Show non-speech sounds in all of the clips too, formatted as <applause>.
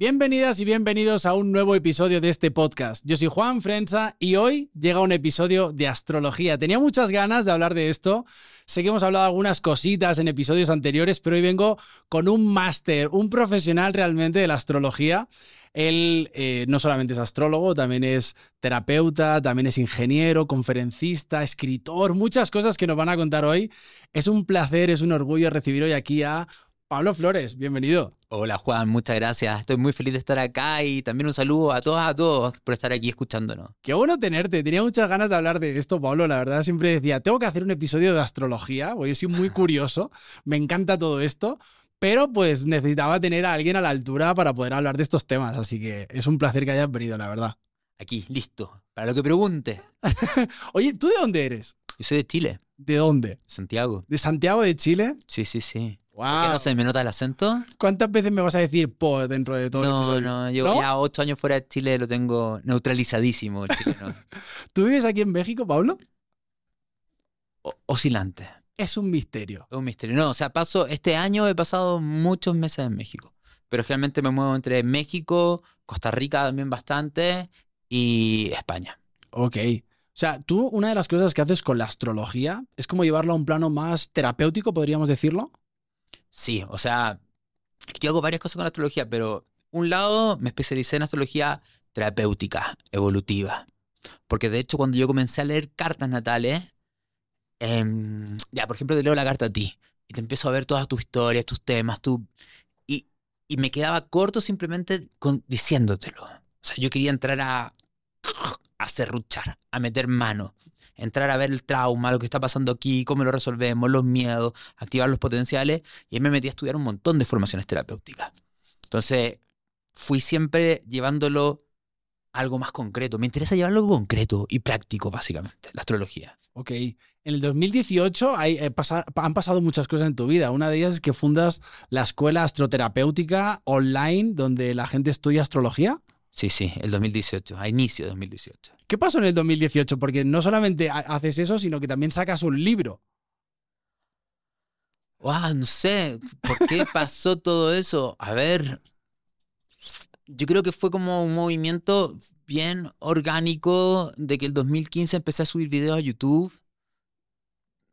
Bienvenidas y bienvenidos a un nuevo episodio de este podcast. Yo soy Juan Frenza y hoy llega un episodio de astrología. Tenía muchas ganas de hablar de esto. Sé que hemos hablado algunas cositas en episodios anteriores, pero hoy vengo con un máster, un profesional realmente de la astrología. Él eh, no solamente es astrólogo, también es terapeuta, también es ingeniero, conferencista, escritor, muchas cosas que nos van a contar hoy. Es un placer, es un orgullo recibir hoy aquí a Pablo Flores, bienvenido. Hola Juan, muchas gracias. Estoy muy feliz de estar acá y también un saludo a todas, a todos por estar aquí escuchándonos. Qué bueno tenerte. Tenía muchas ganas de hablar de esto, Pablo. La verdad, siempre decía, tengo que hacer un episodio de astrología, porque soy muy curioso, <laughs> me encanta todo esto, pero pues necesitaba tener a alguien a la altura para poder hablar de estos temas. Así que es un placer que hayas venido, la verdad. Aquí, listo, para lo que pregunte. <laughs> Oye, ¿tú de dónde eres? Yo soy de Chile. ¿De dónde? Santiago. ¿De Santiago de Chile? Sí, sí, sí. Wow. ¿Qué no se me nota el acento? ¿Cuántas veces me vas a decir po dentro de todo No, no, yo ¿No? ya ocho años fuera de Chile lo tengo neutralizadísimo el chileno. <laughs> ¿Tú vives aquí en México, Pablo? O- oscilante. Es un misterio. Es un misterio. No, o sea, paso, este año he pasado muchos meses en México. Pero generalmente me muevo entre México, Costa Rica también bastante y España. Ok. O sea, tú una de las cosas que haces con la astrología es como llevarlo a un plano más terapéutico, podríamos decirlo. Sí, o sea, yo hago varias cosas con astrología, pero un lado me especialicé en astrología terapéutica, evolutiva. Porque de hecho cuando yo comencé a leer cartas natales, em, ya, por ejemplo, te leo la carta a ti y te empiezo a ver todas tus historias, tus temas, tu... Y, y me quedaba corto simplemente con, diciéndotelo. O sea, yo quería entrar a, a serruchar, a meter mano, entrar a ver el trauma, lo que está pasando aquí, cómo lo resolvemos, los miedos, activar los potenciales, y ahí me metí a estudiar un montón de formaciones terapéuticas. Entonces, fui siempre llevándolo a algo más concreto. Me interesa llevarlo concreto y práctico, básicamente, la astrología. Ok. En el 2018 hay, eh, pasa- han pasado muchas cosas en tu vida. Una de ellas es que fundas la escuela astroterapéutica online donde la gente estudia astrología. Sí, sí, el 2018, a inicio de 2018. ¿Qué pasó en el 2018? Porque no solamente ha- haces eso, sino que también sacas un libro. Wow, no sé, ¿por qué <laughs> pasó todo eso? A ver, yo creo que fue como un movimiento bien orgánico de que el 2015 empecé a subir videos a YouTube.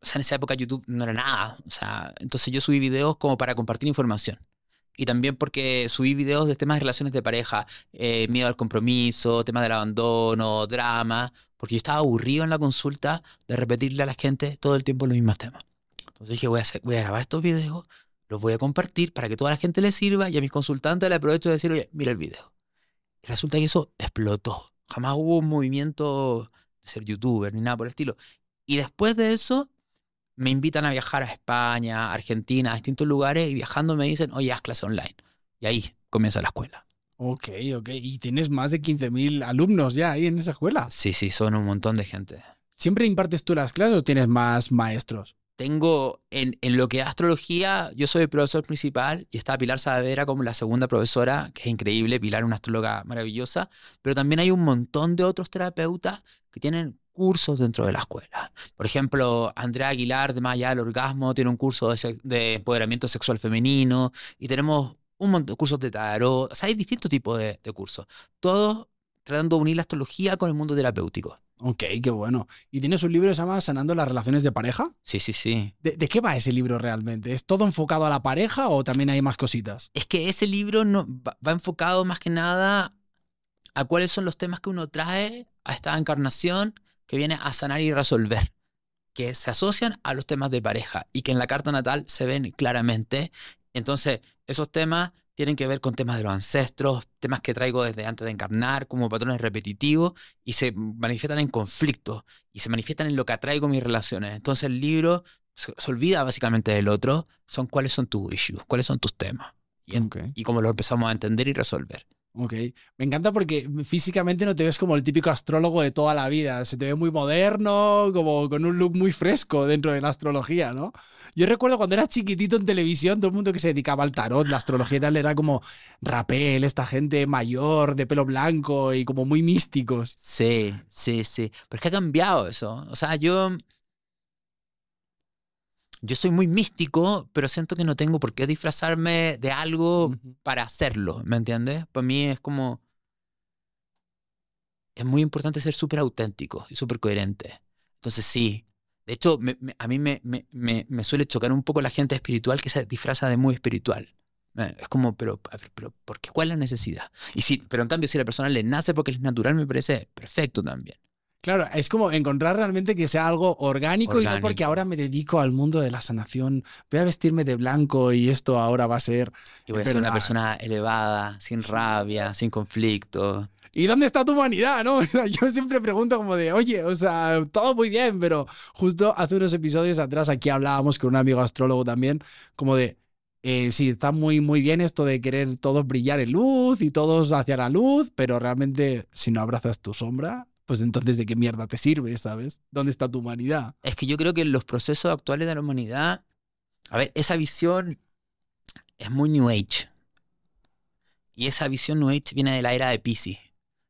O sea, en esa época YouTube no era nada. O sea, entonces yo subí videos como para compartir información. Y también porque subí videos de temas de relaciones de pareja, eh, miedo al compromiso, temas del abandono, drama, porque yo estaba aburrido en la consulta de repetirle a la gente todo el tiempo los mismos temas. Entonces dije, voy a, voy a grabar estos videos, los voy a compartir para que toda la gente les sirva y a mis consultantes le aprovecho de decir, oye, mira el video. Y resulta que eso explotó. Jamás hubo un movimiento de ser youtuber ni nada por el estilo. Y después de eso, me invitan a viajar a España, Argentina, a distintos lugares y viajando me dicen, oye, haz clase online. Y ahí comienza la escuela. Ok, ok. Y tienes más de 15.000 alumnos ya ahí en esa escuela. Sí, sí, son un montón de gente. ¿Siempre impartes tú las clases o tienes más maestros? Tengo en, en lo que es astrología, yo soy el profesor principal y está Pilar Saavedra como la segunda profesora, que es increíble, Pilar una astróloga maravillosa, pero también hay un montón de otros terapeutas que tienen cursos dentro de la escuela. Por ejemplo, Andrea Aguilar de Más allá del orgasmo tiene un curso de, empoderamiento sexual femenino y tenemos un montón de cursos de tarot, o sea, hay distintos tipos de, de cursos, todos tratando de unir la astrología con el mundo terapéutico. Ok, qué bueno. ¿Y tienes un libro que se llama Sanando las relaciones de pareja? Sí, sí, sí. ¿De, de qué va ese libro realmente? ¿Es todo enfocado a la pareja o también hay más cositas? es que ese libro no, va, va enfocado más que nada a cuáles son los temas que uno trae a esta encarnación que viene a sanar y resolver, que se asocian a los temas de pareja y que en la carta natal se ven claramente. Entonces, esos temas tienen que ver con temas de los ancestros, temas que traigo desde antes de encarnar, como patrones repetitivos, y se manifiestan en conflictos, y se manifiestan en lo que atraigo mis relaciones. Entonces el libro se, se olvida básicamente del otro, son cuáles son tus issues, cuáles son tus temas, y, en- y cómo lo empezamos a entender y resolver. Ok. Me encanta porque físicamente no te ves como el típico astrólogo de toda la vida. Se te ve muy moderno, como con un look muy fresco dentro de la astrología, ¿no? Yo recuerdo cuando era chiquitito en televisión, todo el mundo que se dedicaba al tarot, la astrología y tal, era como rapel, esta gente mayor, de pelo blanco y como muy místicos. Sí, sí, sí. Pero es que ha cambiado eso. O sea, yo. Yo soy muy místico, pero siento que no tengo por qué disfrazarme de algo para hacerlo, ¿me entiendes? Para mí es como... Es muy importante ser súper auténtico y súper coherente. Entonces sí, de hecho, me- me- a mí me, suele chocar un poco la gente espiritual que se disfraza de muy espiritual. Eh, Es como, pero, a ver, pero ¿por qué? ¿Cuál es la necesidad? Y si, pero en cambio, si a la persona le nace porque es natural, me parece perfecto también. Claro, es como encontrar realmente que sea algo orgánico, y no Orgánico. porque ahora me dedico al mundo de la sanación, voy a vestirme de blanco y esto ahora va a ser... Y voy a Es ser una persona elevada, sin rabia, sin conflicto. ¿Y dónde está tu humanidad? ¿no? <laughs> O sea, yo siempre pregunto como de, oye, o sea, todo muy bien, pero justo hace unos episodios atrás aquí hablábamos con un amigo astrólogo también, como de, eh, sí, está muy, muy bien esto de querer todos brillar en luz y todos hacia la luz, pero realmente si no abrazas tu sombra, pues entonces de qué mierda te sirve, ¿sabes? ¿Dónde está tu humanidad? Es que yo creo que los procesos actuales de la humanidad, a ver, esa visión es muy New Age. Y esa visión New Age viene de la era de Pisces.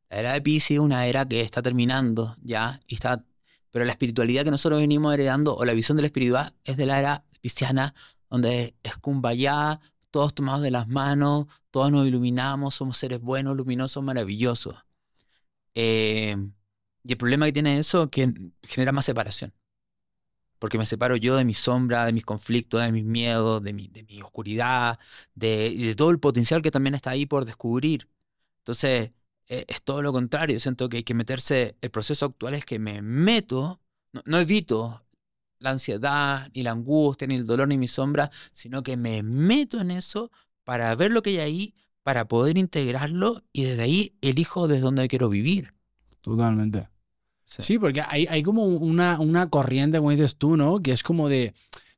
La era de Pisces es una era que está terminando ya, y está, pero la espiritualidad que nosotros venimos heredando, o la visión de la espiritualidad, es de la era pisciana, donde es kumbaya, todos tomados de las manos, todos nos iluminamos, somos seres buenos, luminosos, maravillosos. Eh, y el problema que tiene eso es que genera más separación. Porque me separo yo de mi sombra, de mis conflictos, de mis miedos, de mi, de mi oscuridad, de, todo el potencial que también está ahí por descubrir. Entonces, eh, es todo lo contrario. Siento que hay que meterse. El proceso actual es que me meto, no, no evito la ansiedad, ni la angustia, ni el dolor, ni mi sombra, sino que me meto en eso para ver lo que hay ahí, para poder integrarlo y desde ahí elijo desde dónde quiero vivir. Totalmente. Sí. Sí, porque hay, hay como una, una corriente, como dices tú, ¿no? Que es como de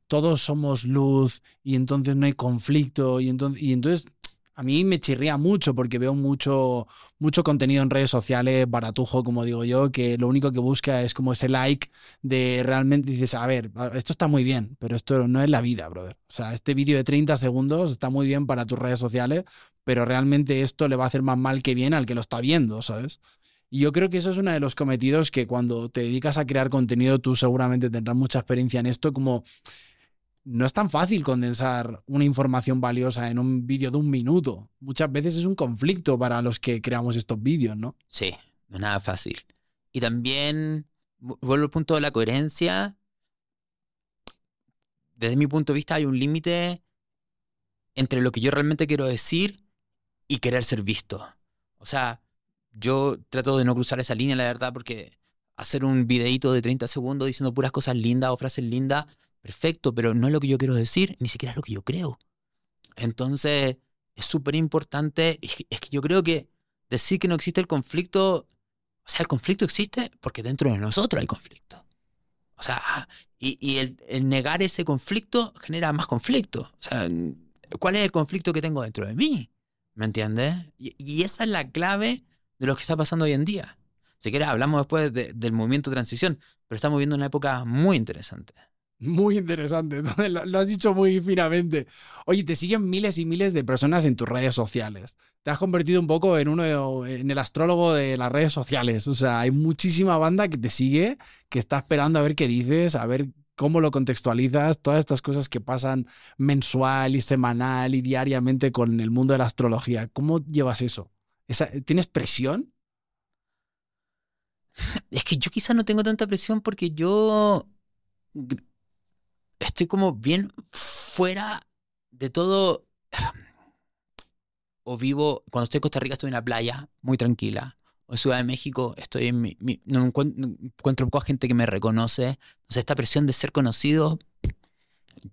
todos somos luz y entonces no hay conflicto y entonces, y entonces a mí me chirría mucho porque veo mucho, mucho contenido en redes sociales, baratujo, como digo yo, que lo único que busca es como ese like de realmente dices, a ver, esto está muy bien, pero esto no es la vida, brother. O sea, este vídeo de 30 segundos está muy bien para tus redes sociales, pero realmente esto le va a hacer más mal que bien al que lo está viendo, ¿sabes? Y yo creo que eso es uno de los cometidos que cuando te dedicas a crear contenido, tú seguramente tendrás mucha experiencia en esto, como no es tan fácil condensar una información valiosa en un vídeo de un minuto. Muchas veces es un conflicto para los que creamos estos vídeos, ¿no? Sí, no es nada fácil. Y también, vu- vuelvo al punto de la coherencia. Desde mi punto de vista hay un límite entre lo que yo realmente quiero decir y querer ser visto. O sea, yo trato de no cruzar esa línea, la verdad, porque hacer un videíto de 30 segundos diciendo puras cosas lindas o frases lindas, perfecto, pero no es lo que yo quiero decir, ni siquiera es lo que yo creo. Entonces, es súper importante. Es que- yo creo que decir que no existe el conflicto, o sea, el conflicto existe porque dentro de nosotros hay conflicto. O sea, y, y el, el negar ese conflicto genera más conflicto. O sea, ¿cuál es el conflicto que tengo dentro de mí? ¿Me entiendes? Y, y esa es la clave de lo que está pasando hoy en día. Si quieres, hablamos después de- del movimiento de transición, pero estamos viviendo una época muy interesante. Muy interesante, <laughs> lo, lo has dicho muy finamente. Oye, te siguen miles y miles de personas en tus redes sociales. Te has convertido un poco en uno en el astrólogo de las redes sociales. O sea, hay muchísima banda que te sigue, que está esperando a ver qué dices, a ver cómo lo contextualizas, todas estas cosas que pasan mensual y semanal y diariamente con el mundo de la astrología. ¿Cómo llevas eso? ¿Tienes presión? Es que yo quizás no tengo tanta presión porque yo estoy como bien fuera de todo. <sighs> O vivo, cuando estoy en Costa Rica estoy en la playa, muy tranquila. O en Ciudad de México estoy en mi, no no encuentro poca gente que me reconoce. Entonces esta presión de ser conocido,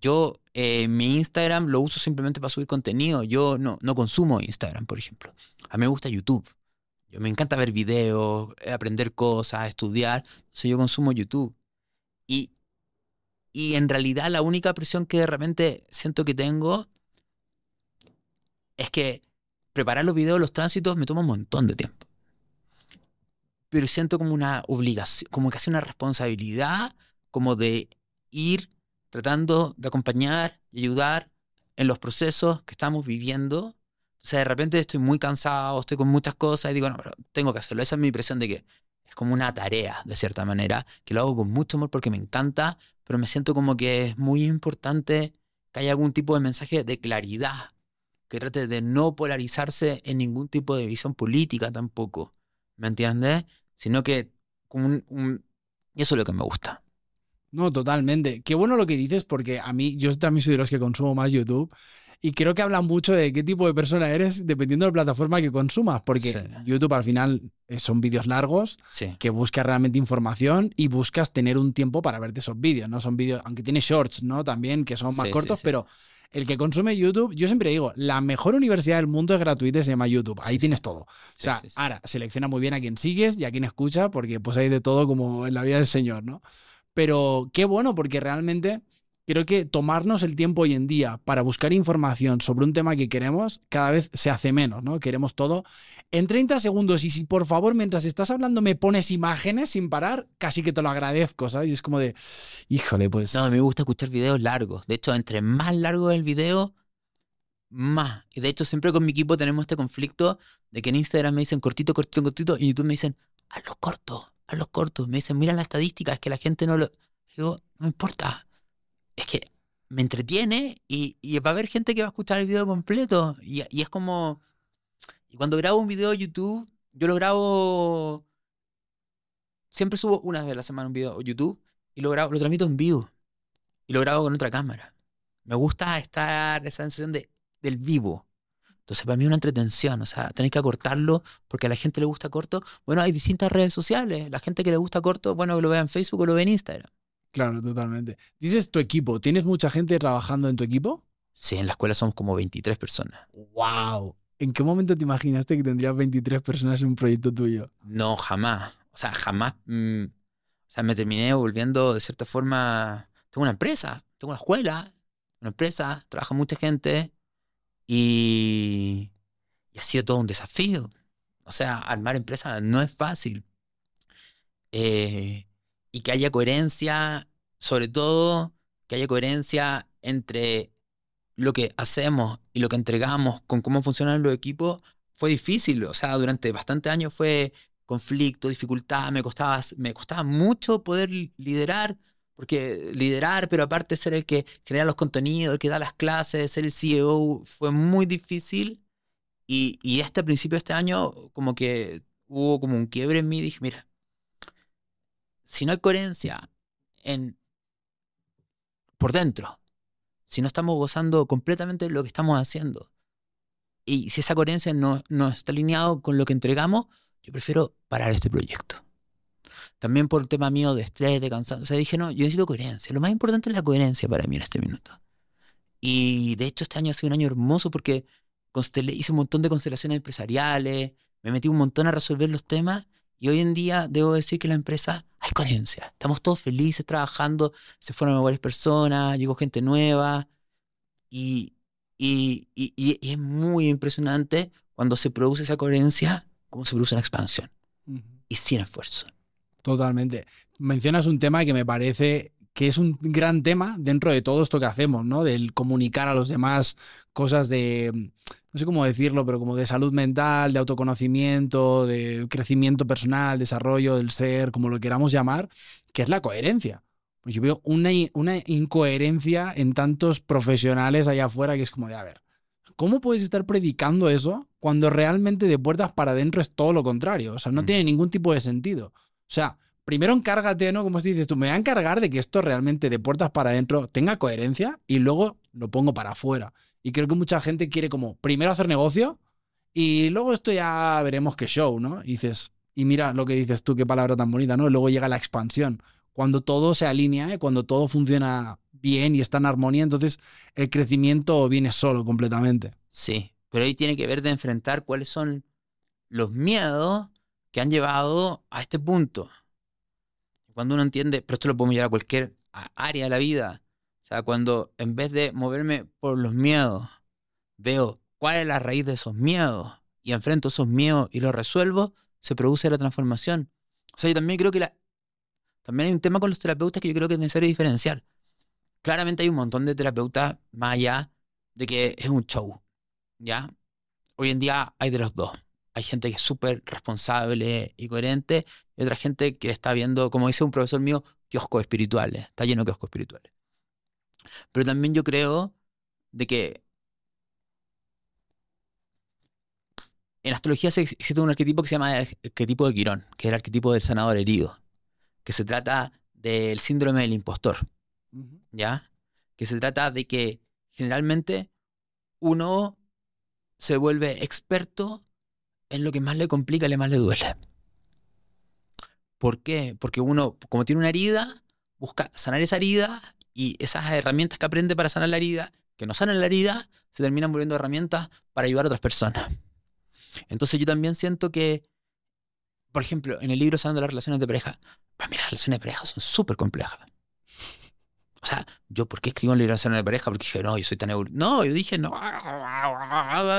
yo eh, mi Instagram lo uso simplemente para subir contenido. Yo no, no consumo Instagram, por ejemplo. A mí me gusta YouTube. Yo me encanta ver videos, eh, aprender cosas, estudiar. Entonces yo consumo YouTube. Y, y en realidad la única presión que de repente siento que tengo es que preparar los videos, los tránsitos, me toma un montón de tiempo. Pero siento como una obligación, como casi una responsabilidad, como de ir tratando de acompañar y ayudar en los procesos que estamos viviendo. O sea, de repente estoy muy cansado, estoy con muchas cosas y digo, no, pero tengo que hacerlo. Esa es mi presión de que es como una tarea, de cierta manera, que lo hago con mucho amor porque me encanta, pero me siento como que es muy importante que haya algún tipo de mensaje de claridad, que trate de no polarizarse en ningún tipo de visión política tampoco, ¿me entiendes? Sino que un, eso es lo que me gusta. No, totalmente. Qué bueno lo que dices, porque a mí, yo también soy de los que consumo más YouTube. Y creo que habla mucho de qué tipo de persona eres dependiendo de la plataforma que consumas. Porque Sí. YouTube al final eh, son vídeos largos Sí. que buscas realmente información y buscas tener un tiempo para verte esos vídeos. No son vídeos, aunque tiene shorts, ¿no? También que son más Sí, cortos, pero el que consume YouTube, yo siempre digo, la mejor universidad del mundo es gratuita y se llama YouTube. Ahí Sí, tienes sí. todo. O sea, sí, ahora, selecciona muy bien a quién sigues y a quién escucha, porque pues hay de todo como en la vida del Señor, ¿no? Pero qué bueno, porque realmente creo que tomarnos el tiempo hoy en día para buscar información sobre un tema que queremos cada vez se hace menos, ¿no? Queremos todo en 30 segundos y si por favor mientras estás hablando me pones imágenes sin parar, casi que te lo agradezco, ¿sabes? Y es como de, híjole, pues... No, a mí me gusta escuchar videos largos. De hecho, entre más largo el video, más. Y de hecho, siempre con mi equipo tenemos este conflicto de que en Instagram me dicen cortito, cortito, cortito, y en YouTube me dicen, hazlo corto, hazlo corto. Me dicen, mira la estadística, es que la gente no lo... Digo, no importa. Es que me entretiene y, y va a haber gente que va a escuchar el video completo. Y, y es como... Y cuando grabo un video de YouTube, yo lo grabo... Siempre subo una vez a la semana un video YouTube y lo grabo, lo transmito en vivo y lo grabo con otra cámara. Me gusta estar esa sensación de, del vivo. Entonces, para mí es una entretención, o sea, tenéis que acortarlo porque a la gente le gusta corto. Bueno, hay distintas redes sociales. La gente que le gusta corto, bueno, que lo vea en Facebook o lo vea en Instagram. Claro, totalmente. Dices tu equipo, ¿tienes mucha gente trabajando en tu equipo? Sí, en la escuela somos como 23 personas. ¡Wow! ¿En qué momento te imaginaste que tendrías 23 personas en un proyecto tuyo? No, jamás. O sea, jamás. mm, o sea, me terminé volviendo de cierta forma. Tengo una empresa, tengo una escuela, una empresa, trabaja mucha gente y, y ha sido todo un desafío. O sea, armar empresa no es fácil. Eh, y que haya coherencia, sobre todo que haya coherencia entre lo que hacemos y lo que entregamos con cómo funcionan los equipos, fue difícil. O sea, durante bastantes años fue conflicto, dificultad, me costaba, me costaba mucho poder li- liderar, porque liderar, pero aparte ser el que crea los contenidos, el que da las clases, ser el CEO, fue muy difícil. Y, y este principio de este año, como que hubo como un quiebre en mí, dije, mira, si no hay coherencia en, por dentro, si no estamos gozando completamente de lo que estamos haciendo, y si esa coherencia no, no está alineado con lo que entregamos, yo prefiero parar este proyecto. También por un tema mío de estrés, de cansancio. O sea, dije, no, yo necesito coherencia. Lo más importante es la coherencia para mí en este minuto. Y de hecho este año ha sido un año hermoso porque hice un montón de constelaciones empresariales, me metí un montón a resolver los temas y hoy en día debo decir que la empresa hay coherencia. Estamos todos felices trabajando, se fueron varias personas, llegó gente nueva y, y, y- y- y es muy impresionante cuando se produce esa coherencia, cómo se produce una expansión y sin esfuerzo. Totalmente. Mencionas un tema que me parece que es un gran tema dentro de todo esto que hacemos, ¿no? Del comunicar a los demás cosas de, no sé cómo decirlo, pero como de salud mental, de autoconocimiento, de crecimiento personal, desarrollo del ser, como lo queramos llamar, que es la coherencia. Pues yo veo una, una incoherencia en tantos profesionales allá afuera que es como de, a ver, ¿cómo puedes estar predicando eso cuando realmente de puertas para adentro es todo lo contrario? O sea, no Mm. tiene ningún tipo de sentido. O sea, primero encárgate, ¿no? Como dices tú, me voy a encargar de que esto realmente de puertas para adentro tenga coherencia y luego lo pongo para afuera. Y creo que mucha gente quiere como primero hacer negocio y luego esto ya veremos qué show, ¿no? Y dices, y mira lo que dices tú, qué palabra tan bonita, ¿no? Luego llega la expansión. Cuando todo se alinea, ¿eh? cuando todo funciona bien y está en armonía, entonces el crecimiento viene solo completamente. Sí, pero ahí tiene que ver de enfrentar cuáles son los miedos que han llevado a este punto. Cuando uno entiende, pero esto lo podemos llevar a cualquier área de la vida. O sea, cuando en vez de moverme por los miedos, veo cuál es la raíz de esos miedos y enfrento esos miedos y los resuelvo, se produce la transformación. O sea, yo también creo que la, también hay un tema con los terapeutas que yo creo que es necesario diferenciar. Claramente hay un montón de terapeutas más allá de que es un show. ¿Ya? Hoy en día hay de los dos. hay gente que es súper responsable y coherente, y otra gente que está viendo, como dice un profesor mío, kioscos espirituales, está lleno de kioscos espirituales. Pero también yo creo de que en astrología existe un arquetipo que se llama el arquetipo de Quirón, que es el arquetipo del sanador herido, que se trata del síndrome del impostor, ¿ya? Que se trata de que generalmente uno se vuelve experto en lo que más le complica le más le duele. ¿Por qué? Porque uno, como tiene una herida, busca sanar esa herida y esas herramientas que aprende para sanar la herida, que no sanan la herida, se terminan volviendo herramientas para ayudar a otras personas. Entonces yo también siento que, por ejemplo, en el libro Sanando las relaciones de pareja, para mí las relaciones de pareja son súper complejas. O sea, yo, ¿por qué escribo en liberación de pareja? Porque dije, no, yo soy tan No, yo dije, no.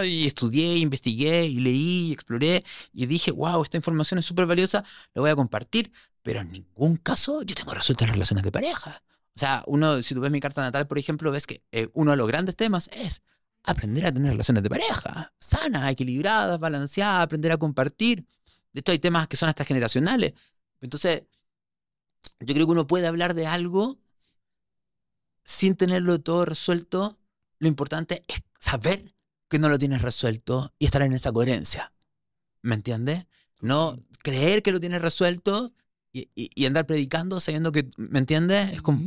Y estudié, investigué, y leí, y exploré, y dije, wow, esta información es súper valiosa, la voy a compartir. Pero en ningún caso yo tengo resueltas las relaciones de pareja. O sea, uno, si tú ves mi carta natal, por ejemplo, ves que eh, uno de los grandes temas es aprender a tener relaciones de pareja, sanas, equilibradas, balanceadas, aprender a compartir. De hecho, hay temas que son hasta generacionales. Entonces, yo creo que uno puede hablar de algo sin tenerlo todo resuelto, lo importante es saber que no lo tienes resuelto y estar en esa coherencia. ¿Me entiendes? No creer que lo tienes resuelto y, andar predicando sabiendo que, ¿me entiendes? Es como...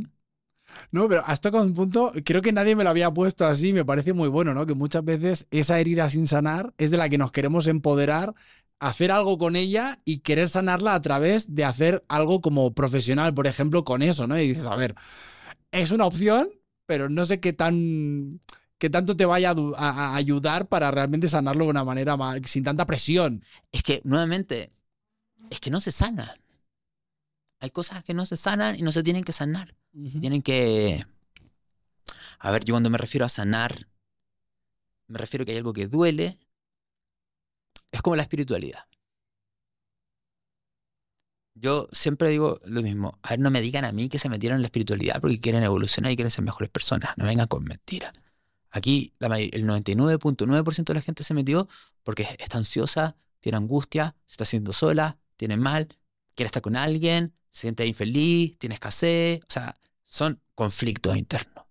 No, pero hasta con un punto, creo que nadie me lo había puesto así, me parece muy bueno, ¿no? Que muchas veces esa herida sin sanar es de la que nos queremos empoderar, hacer algo con ella y querer sanarla a través de hacer algo como profesional, por ejemplo, con eso, ¿no? Y dices, a ver, es una opción, pero no sé qué tan qué tanto te vaya a, ayudar para realmente sanarlo de una manera más, sin tanta presión. Es que, nuevamente, es que no se sanan. Hay cosas que no se sanan y no se tienen que sanar. Tienen que... A ver, yo cuando me refiero a sanar, me refiero a que hay algo que duele. Es como la espiritualidad. Yo siempre digo lo mismo. A ver, no me digan a mí que se metieron en la espiritualidad porque quieren evolucionar y quieren ser mejores personas. No vengan con mentiras. Aquí el 99.9% de la gente se metió porque está ansiosa, tiene angustia, se está haciendo sola, tiene mal, quiere estar con alguien, se siente infeliz, tiene escasez. O sea, son conflictos internos.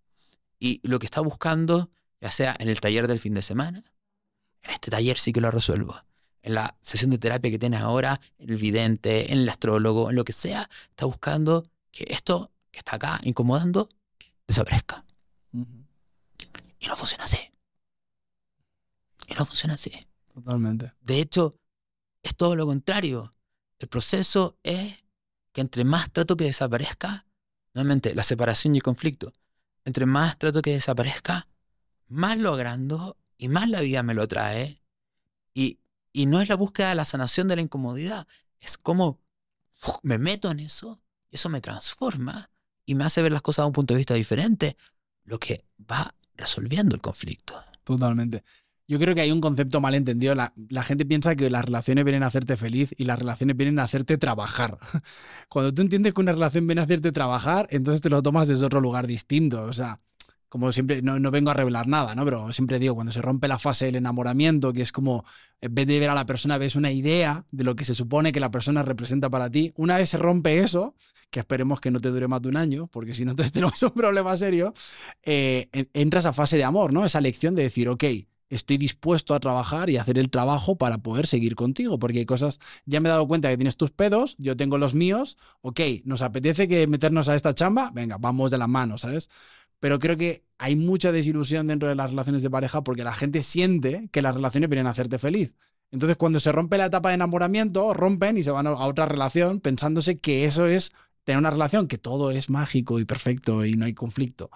Y lo que está buscando, ya sea en el taller del fin de semana, en este taller sí que lo resuelvo en la sesión de terapia que tienes ahora, en el vidente, en el astrólogo, en lo que sea, está buscando que esto que está acá incomodando desaparezca. Y no funciona así. Y no funciona así. Totalmente. De hecho, es todo lo contrario. El proceso es que entre más trato que desaparezca, nuevamente, la separación y el conflicto, entre más trato que desaparezca, más lo agrando y más la vida me lo trae. Y y no es la búsqueda de la sanación de la incomodidad, es como me meto en eso y eso me transforma y me hace ver las cosas de un punto de vista diferente, lo que va resolviendo el conflicto. Totalmente. Yo creo que hay un concepto mal entendido. La, la, gente piensa que las relaciones vienen a hacerte feliz y las relaciones vienen a hacerte trabajar. <laughs> Cuando tú entiendes que una relación viene a hacerte trabajar, entonces te lo tomas desde otro lugar distinto. O sea, como siempre, no, no, vengo a revelar nada, ¿no? Pero siempre digo, cuando se rompe la fase del enamoramiento, que es como, en vez de ver a la persona, ves una idea de lo que se supone que la persona representa para ti, una vez se rompe eso, que esperemos que no te dure más de un año, porque si no, <laughs> entonces tenemos un problema serio, eh, entra esa fase de amor, ¿no? Esa lección de decir, ok, estoy dispuesto a trabajar y hacer el trabajo para poder seguir contigo, porque hay cosas, ya me he dado cuenta que tienes tus pedos, yo tengo los míos, ok, nos apetece que meternos a esta chamba, venga, vamos de la mano, ¿sabes? pero creo que hay mucha desilusión dentro de las relaciones de pareja porque la gente siente que las relaciones vienen a hacerte feliz. Entonces, cuando se rompe la etapa de enamoramiento, rompen y se van a otra relación pensándose que eso es tener una relación, que todo es mágico y perfecto y no hay conflicto.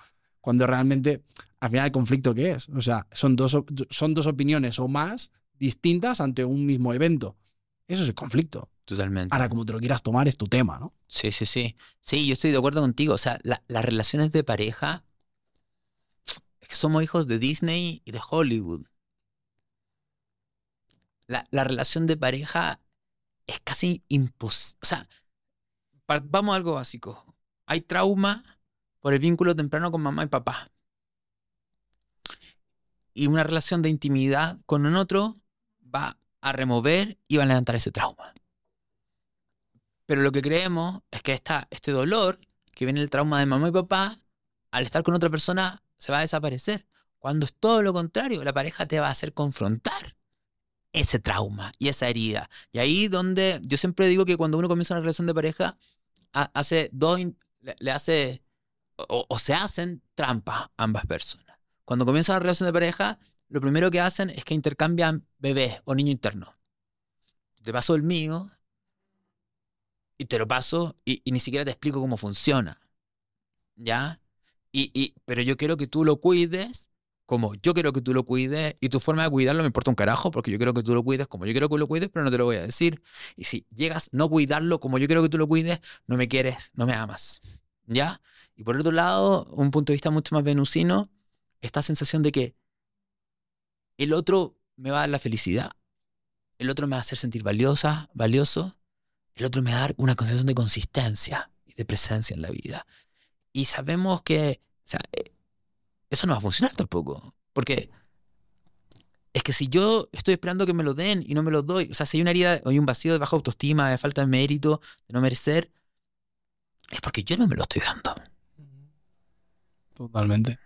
Cuando realmente, al final, el conflicto, ¿qué es? O sea, son dos, son dos opiniones o más distintas ante un mismo evento. Eso es el conflicto. Totalmente. Ahora, como te lo quieras tomar, es tu tema, ¿no? Sí, sí, sí. Sí, yo estoy de acuerdo contigo. O sea, las relaciones de pareja somos hijos de Disney y de Hollywood. La, relación de pareja es casi imposible. O sea, vamos a algo básico. Hay trauma por el vínculo temprano con mamá y papá. Y una relación de intimidad con otro va a remover y van a levantar ese trauma. Pero lo que creemos es que esta, este dolor que viene del trauma de mamá y papá, al estar con otra persona, se va a desaparecer. Cuando es todo lo contrario, la pareja te va a hacer confrontar ese trauma y esa herida. Y ahí donde yo siempre digo que cuando uno comienza una relación de pareja, hace dos, le, hace, o, se hacen trampas ambas personas. Cuando comienza una relación de pareja, lo primero que hacen es que intercambian bebés o niño interno. Te paso el mío y te lo paso y, ni siquiera te explico cómo funciona. ¿Ya? Y, y, pero yo quiero que tú lo cuides como yo quiero que tú lo cuides y tu forma de cuidarlo me importa un carajo porque yo quiero que tú lo cuides como yo quiero que lo cuides, pero no te lo voy a decir. Y si llegas no cuidarlo como yo quiero que tú lo cuides, no me quieres, no me amas. ¿Ya? Y por otro lado, un punto de vista mucho más venusino, esta sensación de que el otro me va a dar la felicidad, el otro me va a hacer sentir valiosa, valioso, el otro me va a dar una sensación de consistencia y de presencia en la vida. Y sabemos que o sea, eh, eso no va a funcionar tampoco. Porque es que si yo estoy esperando que me lo den y no me lo doy, o sea, si hay una herida o hay un vacío de baja autoestima, de falta de mérito, de no merecer, es porque yo no me lo estoy dando. Totalmente.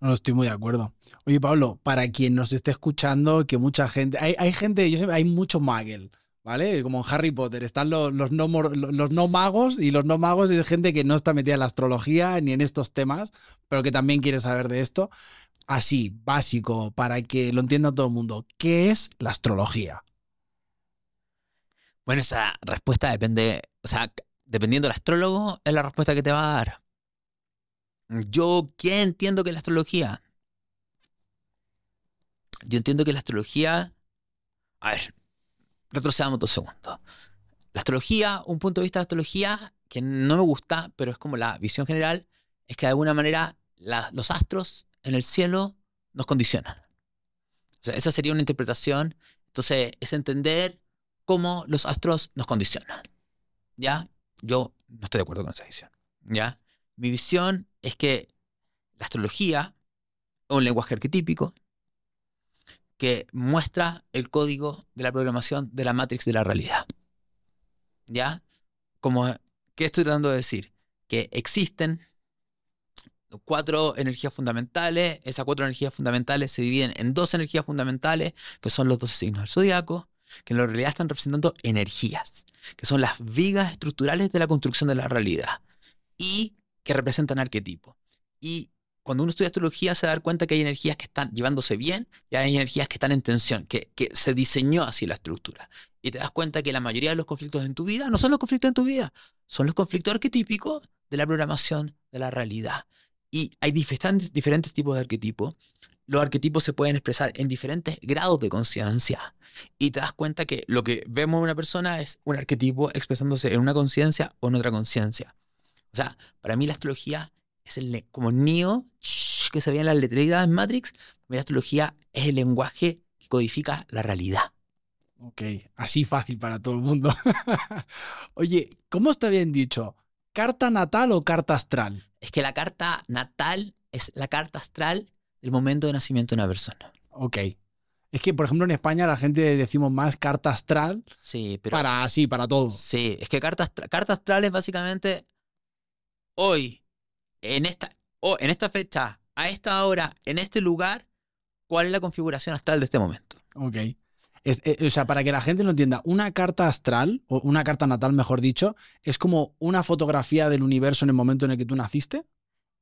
No estoy muy de acuerdo. Oye, Pablo, para quien nos esté escuchando, que mucha gente. Hay, hay gente, yo sé, hay mucho Magel, ¿vale? Como en Harry Potter. Están los, los, no, los no magos y los no magos es gente que no está metida en la astrología ni en estos temas, pero que también quiere saber de esto. Así, básico, para que lo entienda todo el mundo. ¿Qué es la astrología? Bueno, esa respuesta depende, o sea, dependiendo del astrólogo, es la respuesta que te va a dar. Yo, ¿qué entiendo que la astrología? Yo entiendo que la astrología. A ver, retrocedamos dos segundos. La astrología, un punto de vista de astrología que no me gusta, pero es como la visión general, es que de alguna manera los astros en el cielo nos condicionan. O sea, esa sería una interpretación. Entonces, es entender cómo los astros nos condicionan. ¿Ya? Yo no estoy de acuerdo con esa visión. ¿Ya? Mi visión es que la astrología es un lenguaje arquetípico que muestra el código de la programación de la matrix de la realidad. ¿Ya? Como, ¿Qué estoy tratando de decir? Que existen cuatro energías fundamentales. Esas cuatro energías fundamentales se dividen en dos energías fundamentales, que son los dos signos del zodiaco, que en realidad están representando energías, que son las vigas estructurales de la construcción de la realidad y que representan arquetipos. Y cuando uno estudia astrología se da cuenta que hay energías que están llevándose bien y hay energías que están en tensión, que, se diseñó así la estructura. Y te das cuenta que la mayoría de los conflictos en tu vida no son los conflictos en tu vida, son los conflictos arquetípicos de la programación de la realidad. Y hay diferentes, diferentes tipos de arquetipos. Los arquetipos se pueden expresar en diferentes grados de conciencia. Y te das cuenta que lo que vemos en una persona es un arquetipo expresándose en una conciencia o en otra conciencia. O sea, para mí la astrología es el, como Neo, que se veía en la letrería en Matrix, la astrología es el lenguaje que codifica la realidad. Ok, así fácil para todo el mundo. <laughs> Oye, ¿cómo está bien dicho? ¿Carta natal o carta astral? Es que la carta natal es la carta astral del momento de nacimiento de una persona. Ok. Es que, por ejemplo, en España la gente decimos más carta astral. Sí, pero. Para así, para todo. Sí, es que carta, carta astral es básicamente hoy en esta, o en esta fecha, a esta hora, en este lugar, cuál es la configuración astral de este momento. Ok. Eh, o sea, para que la gente lo entienda, una carta astral, o una carta natal, mejor dicho, es como una fotografía del universo en el momento en el que tú naciste.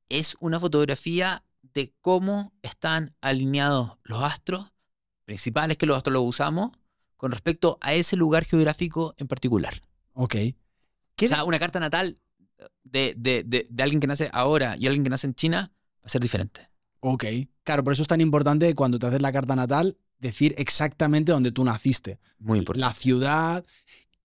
Es una fotografía de cómo están alineados los astros principales que los astros los usamos con respecto a ese lugar geográfico en particular. Ok. o sea, una carta natal de, de, de, alguien que nace ahora y alguien que nace en China va a ser diferente. Ok, claro, por eso es tan importante cuando te haces la carta natal decir exactamente dónde tú naciste. Muy importante. La ciudad.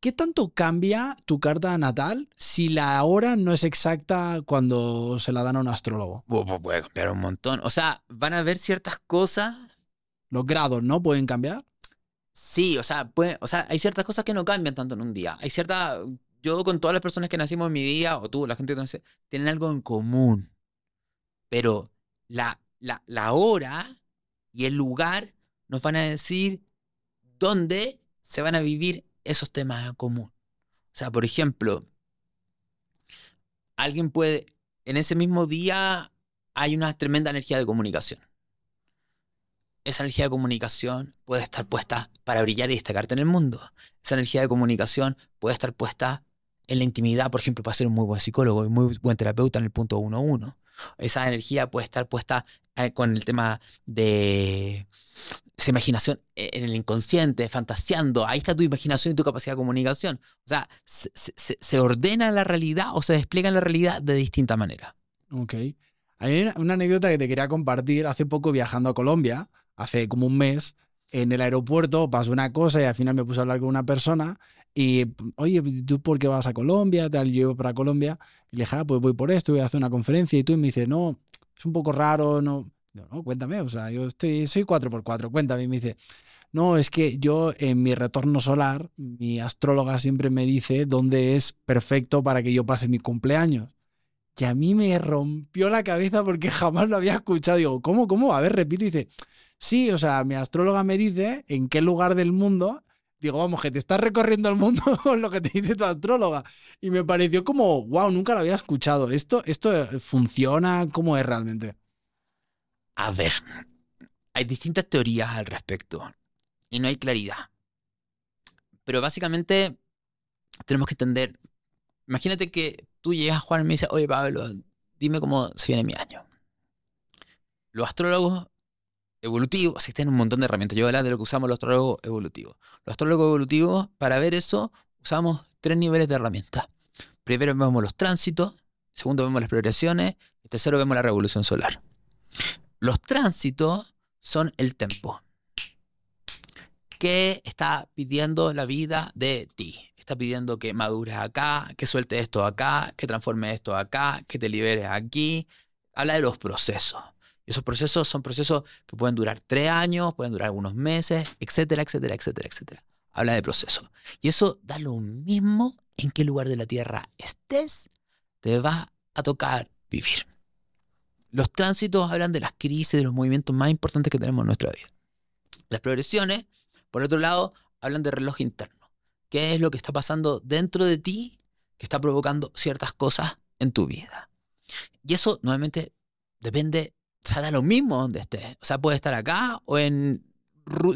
¿Qué tanto cambia tu carta natal si la hora no es exacta cuando se la dan a un astrólogo? puede cambiar un montón. O sea, van a haber ciertas cosas. Los grados, ¿no? ¿Pueden cambiar? Sí, o sea, puede, o sea, hay ciertas cosas que no cambian tanto en un día. Hay ciertas yo con todas las personas que nacimos en mi día, o tú, la gente que nace, tienen algo en común. Pero la, la, la hora y el lugar nos van a decir dónde se van a vivir esos temas en común. O sea, por ejemplo, alguien puede, en ese mismo día hay una tremenda energía de comunicación. Esa energía de comunicación puede estar puesta para brillar y destacarte en el mundo. Esa energía de comunicación puede estar puesta en la intimidad, por ejemplo, para ser un muy buen psicólogo y muy buen terapeuta en el punto 1-1. Esa energía puede estar puesta eh, con el tema de esa imaginación e-, en el inconsciente, fantaseando. Ahí está tu imaginación y tu capacidad de comunicación. O sea, se, ordena la realidad o se despliega la realidad de distinta manera. Ok. Hay una anécdota que te quería compartir. Hace poco viajando a Colombia, hace como un mes, en el aeropuerto pasó una cosa y al final me puse a hablar con una persona y, oye, ¿tú por qué vas a Colombia? Tal, yo iba para Colombia. Y le dije, ah, pues voy por esto, voy a hacer una conferencia. Y tú me dices, no, es un poco raro, no. No, cuéntame, o sea, yo estoy, soy 4x4, cuéntame. Y me dice, no, es que yo en mi retorno solar, mi astróloga siempre me dice dónde es perfecto para que yo pase mi cumpleaños. Y a mí me rompió la cabeza porque <laughs> jamás lo había escuchado. Digo, ¿cómo, cómo? A ver, repite. Dice, sí, o sea, mi astróloga me dice en qué lugar del mundo digo, vamos, que te estás recorriendo el mundo <laughs> con lo que te dice tu astróloga. Y me pareció como, wow, nunca lo había escuchado. ¿Esto, esto eh, funciona? ¿Cómo es realmente? A ver, hay distintas teorías al respecto y no hay claridad. Pero básicamente tenemos que entender, imagínate que tú llegas a Juan y me dices, oye Pablo, dime cómo se viene mi año. Los astrólogos evolutivo, existen un montón de herramientas. Yo hablo de lo que usamos los astrólogos evolutivos. Los astrólogos evolutivos, para ver eso, usamos tres niveles de herramientas. Primero vemos los tránsitos, segundo vemos las progresiones, y tercero vemos la revolución solar. Los tránsitos son el tempo. ¿Qué está pidiendo la vida de ti? Está pidiendo que madures acá, que sueltes esto acá, que transformes esto acá, que te liberes aquí. Habla de los procesos. Esos procesos son procesos que pueden durar tres años, pueden durar algunos meses, etcétera, etcétera, etcétera, etcétera. Habla de procesos. Y eso da lo mismo en qué lugar de la Tierra estés, te va a tocar vivir. Los tránsitos hablan de las crisis, de los movimientos más importantes que tenemos en nuestra vida. Las progresiones, por otro lado, hablan de reloj interno. ¿Qué es lo que está pasando dentro de ti que está provocando ciertas cosas en tu vida? Y eso nuevamente depende o sea, da lo mismo donde esté. O sea, puede estar acá o en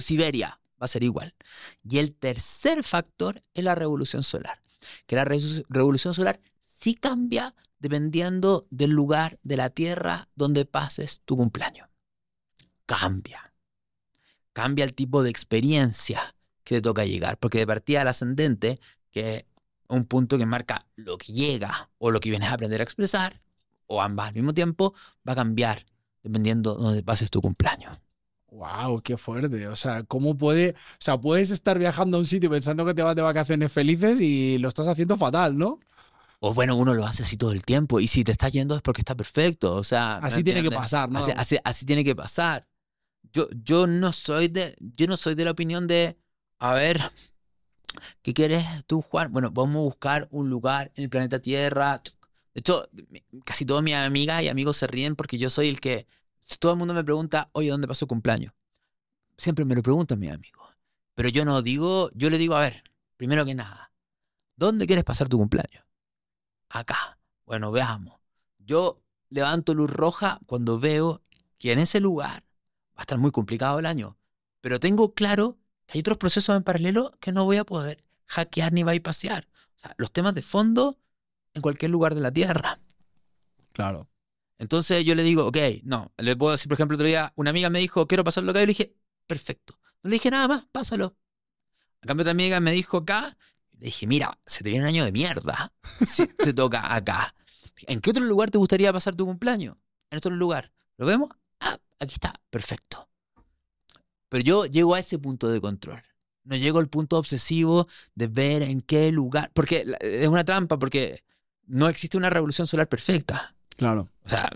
Siberia. Va a ser igual. Y el tercer factor es la revolución solar. Que la revolución solar sí cambia dependiendo del lugar de la Tierra donde pases tu cumpleaños. Cambia. Cambia el tipo de experiencia que te toca llegar. Porque de partida al ascendente, que es un punto que marca lo que llega o lo que vienes a aprender a expresar, o ambas al mismo tiempo, va a cambiar dependiendo dónde pases tu cumpleaños. Wow, qué fuerte. O sea, ¿cómo puede. O sea, puedes estar viajando a un sitio pensando que te vas de vacaciones felices y lo estás haciendo fatal, ¿no? O bueno, uno lo hace así todo el tiempo. Y si te está yendo es porque está perfecto. O sea. Así tiene que pasar, ¿no? Así, tiene que pasar. Yo, yo no soy de. Yo no soy de la opinión de. A ver. ¿Qué quieres tú, Juan? Bueno, vamos a buscar un lugar en el planeta Tierra. De hecho, casi todas mis amigas y amigos se ríen porque yo soy el que todo el mundo me pregunta, oye, ¿dónde pasó el cumpleaños? Siempre me lo preguntan mis amigos. Pero yo no digo, yo le digo, a ver, primero que nada, ¿dónde quieres pasar tu cumpleaños? Acá. Bueno, veamos. Yo levanto luz roja cuando veo que en ese lugar va a estar muy complicado el año. Pero tengo claro que hay otros procesos en paralelo que no voy a poder hackear ni bypassear. O sea, los temas de fondo en cualquier lugar de la Tierra. Claro. Entonces yo le digo, ok, no. Le puedo decir, por ejemplo, otro día, una amiga me dijo, quiero pasarlo acá. Y le dije, perfecto. No le dije nada más, pásalo. A cambio, otra amiga me dijo acá. Le dije, mira, se te viene un año de mierda si te toca acá. ¿En qué otro lugar te gustaría pasar tu cumpleaños? En otro lugar. ¿Lo vemos? Ah, aquí está, perfecto. Pero yo llego a ese punto de control. No llego al punto obsesivo de ver en qué lugar. Porque es una trampa, porque no existe una revolución solar perfecta. Claro. O sea,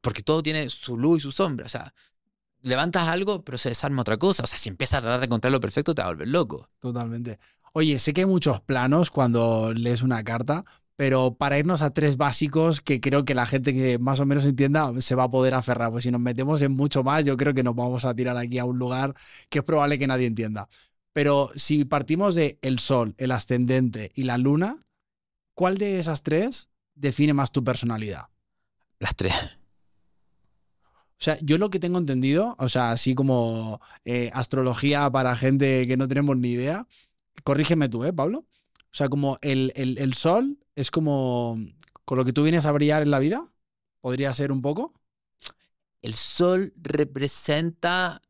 porque todo tiene su luz y su sombra. O sea, levantas algo, pero se desarma otra cosa. O sea, si empiezas a tratar de encontrar lo perfecto, te va a volver loco. Totalmente. Oye, sé que hay muchos planos cuando lees una carta, pero para irnos a tres básicos que creo que la gente que más o menos entienda se va a poder aferrar. Pues si nos metemos en mucho más, yo creo que nos vamos a tirar aquí a un lugar que es probable que nadie entienda. Pero si partimos de el sol, el ascendente y la luna, ¿cuál de esas tres define más tu personalidad? Las tres. O sea, yo lo que tengo entendido, o sea, así como eh, astrología para gente que no tenemos ni idea, corrígeme tú, ¿eh, Pablo? O sea, como el, el- el sol es como con lo que tú vienes a brillar en la vida, podría ser un poco. El sol representa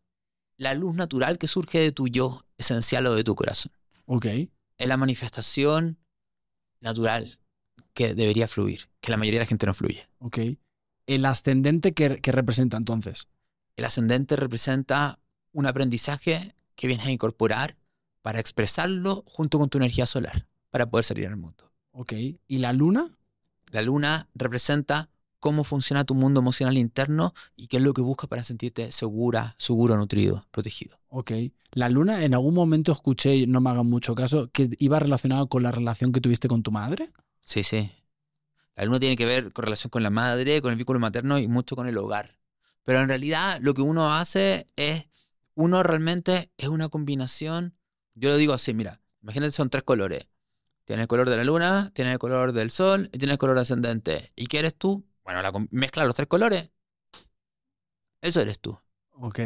la luz natural que surge de tu yo esencial o de tu corazón. Ok, Es la manifestación natural que debería fluir, que la mayoría de la gente no fluye. ok. El ascendente que, que representa entonces. El ascendente representa un aprendizaje que vienes a incorporar para expresarlo junto con tu energía solar, para poder salir al mundo. Ok. ¿Y la luna? La luna representa cómo funciona tu mundo emocional interno y qué es lo que buscas para sentirte segura, seguro, nutrido, protegido. Ok. La luna, en algún momento escuché, no me hagan mucho caso, que iba relacionado con la relación que tuviste con tu madre. Sí, sí. La luna tiene que ver con relación con la madre, con el vínculo materno y mucho con el hogar. Pero en realidad lo que uno hace es, uno realmente es una combinación, yo lo digo así, mira, imagínate son tres colores. Tiene el color de la luna, tiene el color del sol y tiene el color ascendente. ¿Y qué eres tú? Bueno, la mezcla los tres colores. Eso eres tú. Ok.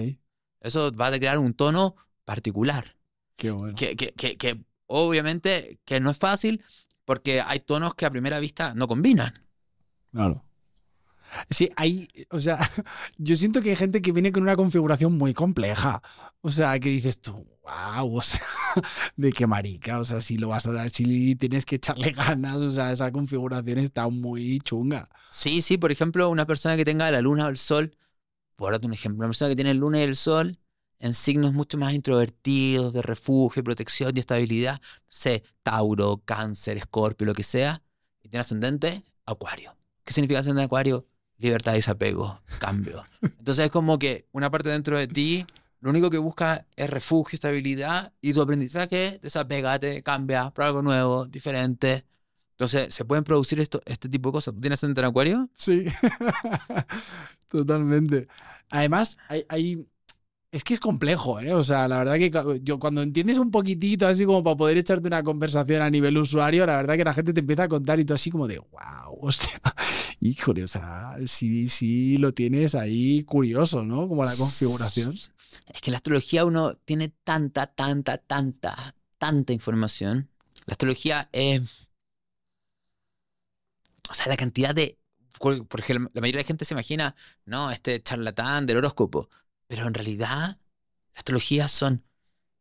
Eso va a crear un tono particular. Qué bueno. Que, que, que, que obviamente que no es fácil porque hay tonos que a primera vista no combinan. Claro. Sí, hay, o sea, <laughs> yo siento que hay gente que viene con una configuración muy compleja. O sea, que dices tú, wow, o sea, <laughs> de qué marica, o sea, si lo vas a dar, si tienes que echarle <laughs> ganas, o sea, esa configuración está muy chunga. Sí, sí, por ejemplo, una persona que tenga la luna o el sol, por darte un ejemplo, una persona que tiene el luna y el sol en signos mucho más introvertidos, de refugio, protección y estabilidad, no sé, Tauro, Cáncer, Escorpio, lo que sea, y tiene ascendente, Acuario. ¿Qué significa ascendente Acuario? Libertad, desapego, cambio. Entonces es como que una parte dentro de ti, lo único que busca es refugio, estabilidad, y tu aprendizaje, desapégate, cambia, prueba algo nuevo, diferente. Entonces, se pueden producir esto, este tipo de cosas. ¿Tú tienes en Acuario? Sí, <laughs> totalmente. Además, hay, hay- es que es complejo, ¿eh? O sea, la verdad que yo cuando entiendes un poquitito, así como para poder echarte una conversación a nivel usuario, la verdad que la gente te empieza a contar y tú así como de, wow, <laughs> o híjole, o sea, sí, sí lo tienes ahí curioso, ¿no? Como la configuración. Es que la astrología uno tiene tanta, tanta, tanta, tanta información. La astrología es. O sea, la cantidad de. por- Porque la mayoría de gente se imagina, no, este charlatán del horóscopo. Pero en realidad, la astrología son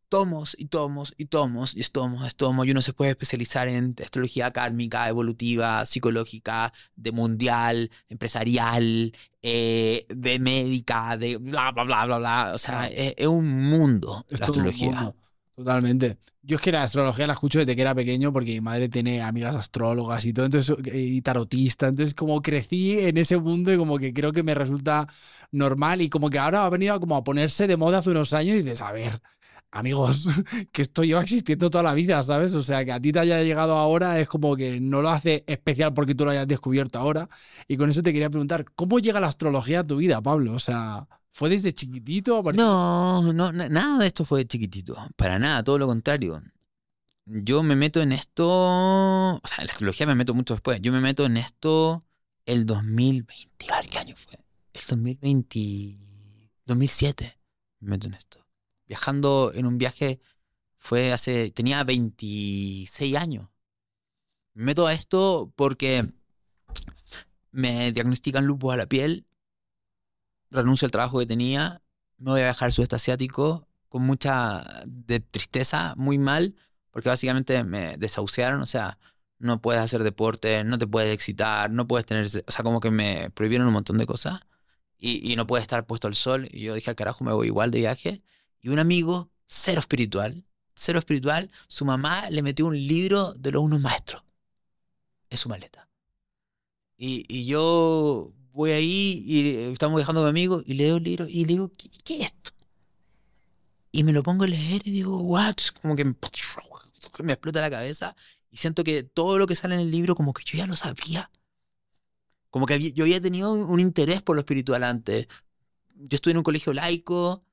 tomos y tomos y tomos y es tomos, es tomos. Y uno se puede especializar en astrología kármica, evolutiva, psicológica, de mundial, empresarial, eh, de médica, de bla, bla, bla, bla, bla. O sea, es, es un mundo Es la un astrología. mundo, Totalmente. Yo es que la astrología la escucho desde que era pequeño porque mi madre tiene amigas astrólogas y todo, entonces, y tarotista. Entonces, como crecí en ese mundo y como que creo que me resulta normal y como que ahora ha venido como a ponerse de moda hace unos años y dices, a ver, amigos, <laughs> que esto lleva existiendo toda la vida, ¿sabes? O sea, que a ti te haya llegado ahora es como que no lo hace especial porque tú lo hayas descubierto ahora. Y con eso te quería preguntar, ¿cómo llega la astrología a tu vida, Pablo? O sea, ¿fue desde chiquitito? a partir- No, no, na- nada de esto fue chiquitito. Para nada, todo lo contrario. Yo me meto en esto. O sea, en la astrología me meto mucho después. Yo me meto en esto el 2020. a ver, ¿Qué año fue? El 2020. 2007. Me meto en esto. Viajando en un viaje fue hace. Tenía 26 años. Me meto a esto porque me diagnostican lupus a la piel. Renuncio al trabajo que tenía me voy a viajar al sudeste asiático con mucha de tristeza, muy mal, porque básicamente me desahuciaron, o sea, no puedes hacer deporte, no te puedes excitar, no puedes tener, o sea, como que me prohibieron un montón de cosas y, no puedes estar puesto al sol. Y yo dije, al carajo, me voy igual de viaje. Y un amigo, cero espiritual, cero espiritual, su mamá le metió un libro de los unos maestros en su maleta. Y yo voy ahí y estamos viajando con mi amigo y leo el libro y le digo, ¿qué, qué es esto? Y me lo pongo a leer y digo, what? Como que <laughs> me, explota la cabeza y siento que todo lo que sale en el libro como que yo ya lo sabía. Como que había- yo había tenido un, interés por lo espiritual antes. Yo estuve en un colegio laico,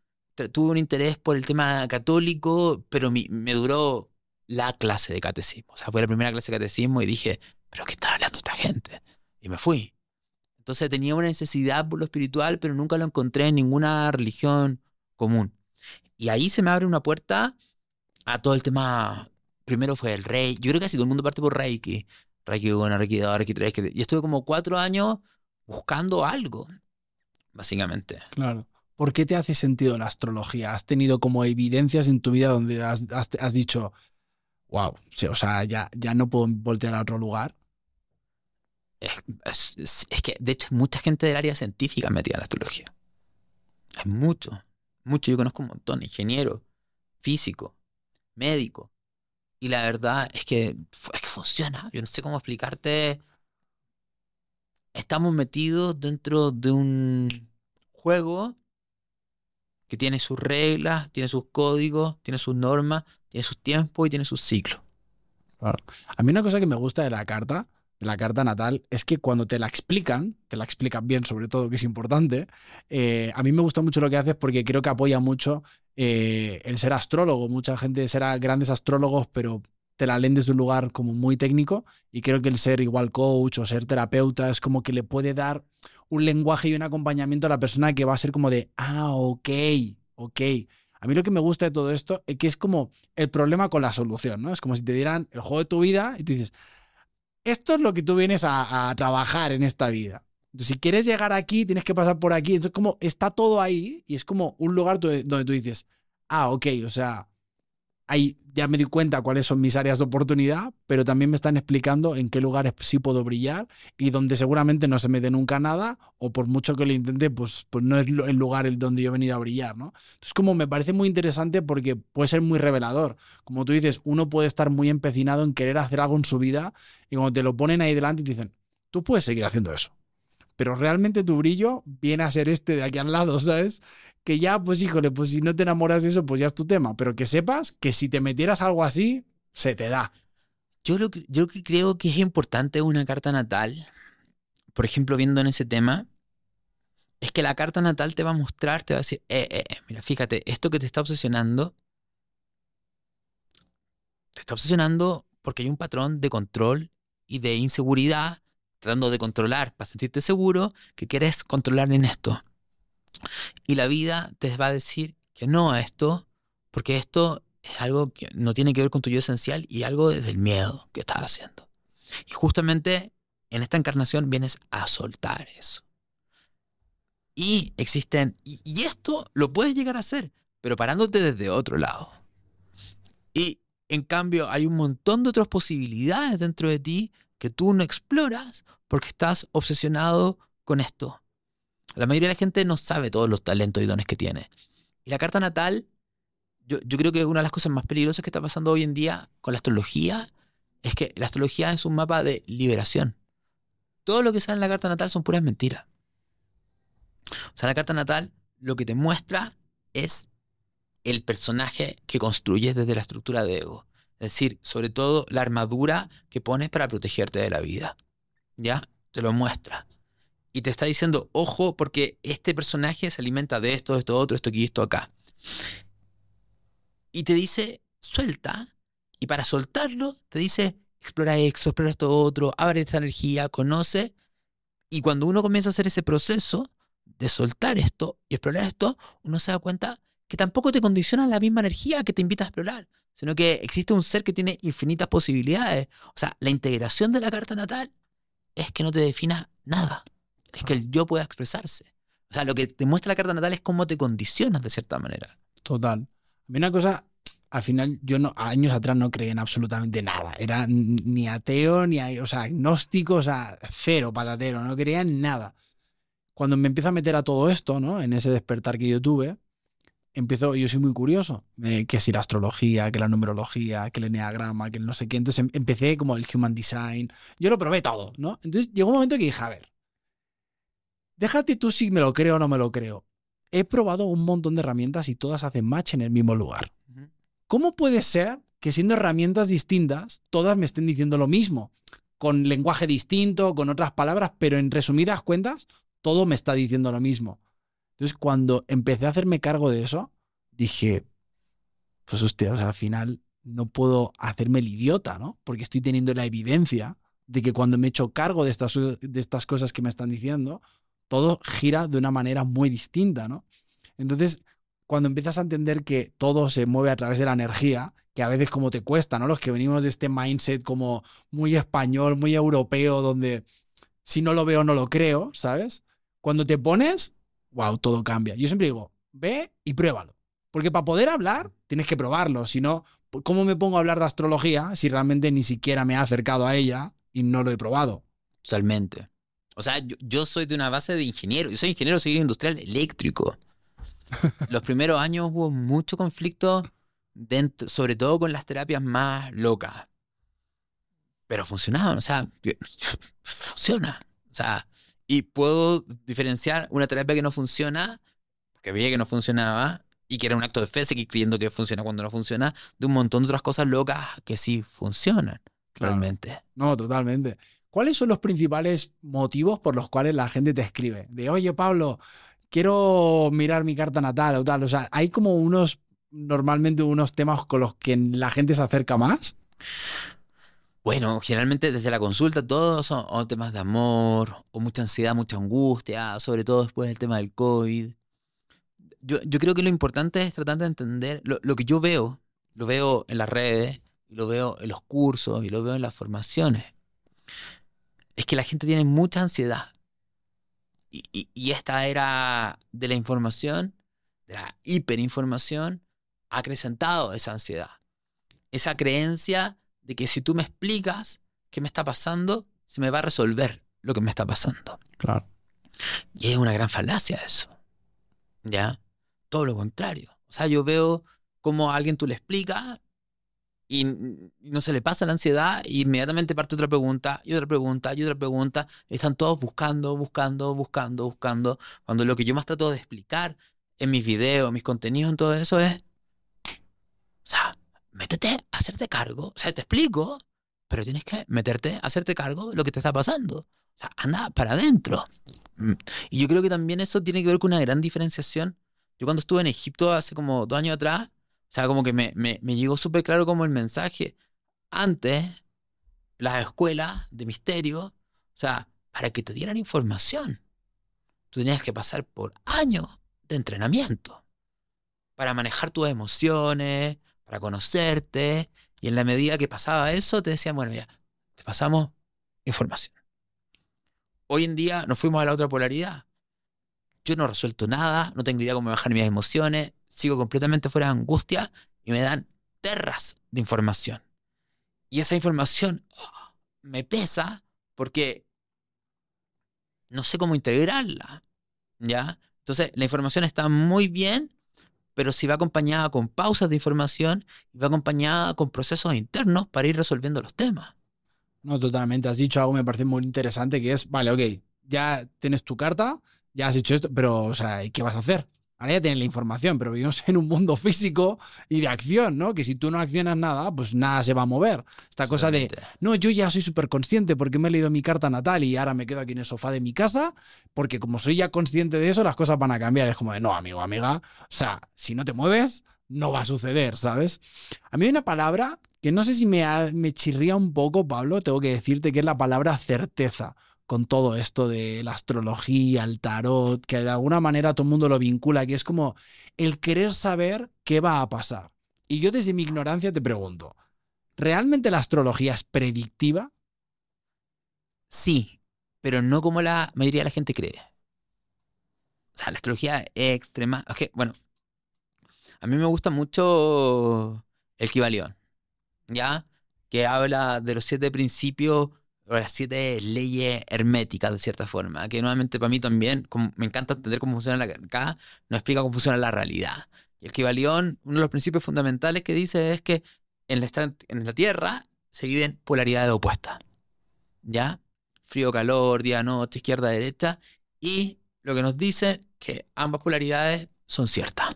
tuve un interés por el tema católico, pero mi- me duró la clase de catecismo. O sea, fue la primera clase de catecismo y dije, pero ¿qué está hablando esta gente? Y me fui. Entonces tenía una necesidad por lo espiritual, pero nunca lo encontré en ninguna religión común. Y ahí se me abre una puerta a todo el tema. Primero fue el rey. Yo creo que casi todo el mundo parte por Reiki. Reiki 1, Reiki 2, Reiki 3. Y estuve como cuatro años buscando algo, básicamente. Claro. ¿Por qué te hace sentido la astrología? ¿Has tenido como evidencias en tu vida donde has, dicho, wow, o sea, ya, ya no puedo voltear a otro lugar? Es, es- que, de hecho, mucha gente del área científica metida en la astrología. Hay mucho, mucho. Yo conozco un montón, ingeniero, físico, médico. Y la verdad es que, es que funciona. Yo no sé cómo explicarte. Estamos metidos dentro de un juego que tiene sus reglas, tiene sus códigos, tiene sus normas, tiene sus tiempos y tiene sus ciclos. A mí una cosa que me gusta de la carta, de la carta natal, es que cuando te la explican, te la explican bien sobre todo, que es importante, eh, a mí me gusta mucho lo que haces porque creo que apoya mucho eh, el ser astrólogo. Mucha gente será grandes astrólogos, pero te la leen desde un lugar como muy técnico y creo que el ser igual coach o ser terapeuta es como que le puede dar un lenguaje y un acompañamiento a la persona que va a ser como de, ah, ok, ok. A mí lo que me gusta de todo esto es que es como el problema con la solución, ¿no? Es como si te dieran el juego de tu vida y tú dices, esto es lo que tú vienes a, trabajar en esta vida. Entonces, si quieres llegar aquí, tienes que pasar por aquí. Entonces, como está todo ahí y es como un lugar donde, donde tú dices, ah, ok, o sea, ahí ya me di cuenta cuáles son mis áreas de oportunidad, pero también me están explicando en qué lugares sí puedo brillar y donde seguramente no se me dé nunca nada o por mucho que lo intente, pues, pues no es el lugar el donde yo he venido a brillar, ¿no? Entonces, como me parece muy interesante porque puede ser muy revelador. Como tú dices, uno puede estar muy empecinado en querer hacer algo en su vida y cuando te lo ponen ahí delante y te dicen, tú puedes seguir haciendo eso. Pero realmente tu brillo viene a ser este de aquí al lado, <laughs> ¿sabes? Que ya, pues híjole, pues si no te enamoras de eso, pues ya es tu tema. Pero que sepas que si te metieras algo así, se te da. Yo lo que, yo que creo que es importante una carta natal, por ejemplo, viendo en ese tema, es que la carta natal te va a mostrar, te va a decir, eh, eh, eh, mira, fíjate, esto que te está obsesionando, te está obsesionando porque hay un patrón de control y de inseguridad, tratando de controlar para sentirte seguro, que quieres controlar en esto. Y la vida te va a decir que no a esto, porque esto es algo que no tiene que ver con tu yo esencial y algo desde el miedo que estás haciendo. Y justamente en esta encarnación vienes a soltar eso. Y existen, y, esto lo puedes llegar a hacer, pero parándote desde otro lado. Y en cambio hay un montón de otras posibilidades dentro de ti que tú no exploras porque estás obsesionado con esto. La mayoría de la gente no sabe todos los talentos y dones que tiene. Y la carta natal yo, creo que una de las cosas más peligrosas que está pasando hoy en día con la astrología es que la astrología es un mapa de liberación. Todo lo que sale en la carta natal son puras mentiras. O sea, la carta natal lo que te muestra es el personaje que construyes desde la estructura de ego. Es decir, sobre todo la armadura que pones para protegerte de la vida. ¿Ya? Te lo muestra. Y te está diciendo, ojo, porque este personaje se alimenta de esto, de esto, otro, esto aquí, esto acá y te dice, suelta. Y para soltarlo, te dice, explora esto, explora esto otro, abre esta energía, conoce. Y cuando uno comienza a hacer ese proceso de soltar esto y explorar esto, uno se da cuenta que tampoco te condiciona la misma energía que te invita a explorar, sino que existe un ser que tiene infinitas posibilidades. O sea, la integración de la carta natal es que no te defina nada, es que el yo pueda expresarse. O sea, lo que te muestra la carta natal es cómo te condicionas de cierta manera. Total. A mí una cosa, al final yo no, años atrás no creía en absolutamente nada. Era ni ateo, ni, o sea, agnóstico, o sea, cero patatero, no creía en nada. Cuando me empiezo a meter a todo esto, ¿no? En ese despertar que yo tuve, empiezo, yo soy muy curioso, eh, que si la astrología, que la numerología, que el enneagrama, que el no sé qué. Entonces em- empecé como el human design. Yo lo probé todo, ¿no? Entonces llegó un momento que dije, a ver, déjate tú si me lo creo o no me lo creo. He probado un montón de herramientas y todas hacen match en el mismo lugar. ¿Cómo puede ser que siendo herramientas distintas, todas me estén diciendo lo mismo? Con lenguaje distinto, con otras palabras, pero en resumidas cuentas, todo me está diciendo lo mismo. Entonces, cuando empecé a hacerme cargo de eso, dije, pues hostia, o sea, al final no puedo hacerme el idiota, ¿no? Porque estoy teniendo la evidencia de que cuando me he hecho cargo de estas, de estas cosas que me están diciendo, todo gira de una manera muy distinta, ¿no? Entonces, cuando empiezas a entender que todo se mueve a través de la energía, que a veces como te cuesta, ¿no? Los que venimos de este mindset como muy español, muy europeo, donde si no lo veo no lo creo, ¿sabes? Cuando te pones, wow, todo cambia. Yo siempre digo, ve y pruébalo. Porque para poder hablar, tienes que probarlo. Si no, ¿cómo me pongo a hablar de astrología si realmente ni siquiera me ha acercado a ella y no lo he probado? Totalmente. O sea, yo, soy de una base de ingeniero. Yo soy ingeniero civil industrial eléctrico. <laughs> Los primeros años hubo mucho conflicto, dentro, sobre todo con las terapias más locas. Pero funcionaban, o sea, funciona. O sea, y puedo diferenciar una terapia que no funciona, porque veía que no funcionaba, y que era un acto de fe, seguir creyendo que funciona cuando no funciona, de un montón de otras cosas locas que sí funcionan realmente. No, totalmente. ¿Cuáles son los principales motivos por los cuales la gente te escribe? De, oye, Pablo, quiero mirar mi carta natal o tal. O sea, hay como unos, normalmente unos temas con los que la gente se acerca más. Bueno, generalmente desde la consulta todos son temas de amor, o mucha ansiedad, mucha angustia, sobre todo después del tema del COVID yo, creo que lo importante es tratar de entender lo, que yo veo, lo veo en las redes, lo veo en los cursos, y lo veo en las formaciones. Es que la gente tiene mucha ansiedad. Y, y, esta era de la información, de la hiperinformación, ha acrecentado esa ansiedad. Esa creencia de que si tú me explicas qué me está pasando, se me va a resolver lo que me está pasando. Claro. Y es una gran falacia eso. ¿Ya? Todo lo contrario. O sea, yo veo cómo a alguien tú le explicas y no se le pasa la ansiedad y inmediatamente parte otra pregunta y otra pregunta y otra pregunta. Están todos buscando, buscando, buscando, buscando. Cuando lo que yo más trato de explicar en mis videos, mis contenidos, en todo eso es, o sea, métete hacerte cargo. O sea, te explico, pero tienes que meterte a hacerte cargo de lo que te está pasando. O sea, anda para adentro. Mm. Y yo creo que también eso tiene que ver con una gran diferenciación yo cuando estuve en Egipto hace como dos años atrás, o sea, como que me, me, me llegó súper claro como el mensaje. Antes, las escuelas de misterio, o sea, para que te dieran información, tú tenías que pasar por años de entrenamiento para manejar tus emociones, para conocerte, y en la medida que pasaba eso, te decían, bueno, ya, te pasamos información. Hoy en día nos fuimos a la otra polaridad yo no resuelto nada, no tengo idea cómo bajar mis emociones, sigo completamente fuera de angustia y me dan terras de información. Y esa información oh, me pesa porque no sé cómo integrarla. ¿Ya? Entonces, la información está muy bien, pero si va acompañada con pausas de información y va acompañada con procesos internos para ir resolviendo los temas. No, totalmente. Has dicho algo me parece muy interesante, que es, vale, ok, ya tienes tu carta, ya has hecho esto, pero, o sea, ¿qué vas a hacer? Ahora ya tienes la información, pero vivimos <laughs> en un mundo físico y de acción, ¿no? Que si tú no accionas nada, pues nada se va a mover. Esta cosa de, no, yo ya soy súper consciente porque me he leído mi carta natal y ahora me quedo aquí en el sofá de mi casa, porque como soy ya consciente de eso, las cosas van a cambiar. Es como de, no, amigo, amiga, o sea, si no te mueves, no va a suceder, ¿sabes? A mí hay una palabra que no sé si me, me chirría un poco, Pablo, tengo que decirte que es la palabra certeza con todo esto de la astrología, el tarot, que de alguna manera todo el mundo lo vincula, que es como el querer saber qué va a pasar. Y yo desde mi ignorancia te pregunto, ¿realmente la astrología es predictiva? Sí, pero no como la mayoría de la gente cree. O sea, la astrología es extrema. bueno, a mí me gusta mucho el Kibalión, ¿ya? Que habla de los siete principios las siete leyes herméticas, de cierta forma, que nuevamente para mí también, me encanta entender cómo funciona la, acá, nos explica cómo funciona la realidad. Y el Kibalión, uno de los principios fundamentales que dice es que en la, en la Tierra se viven polaridades opuestas. ¿Ya? Frío, calor, día, noche, izquierda, derecha. Y lo que nos dice que ambas polaridades son ciertas.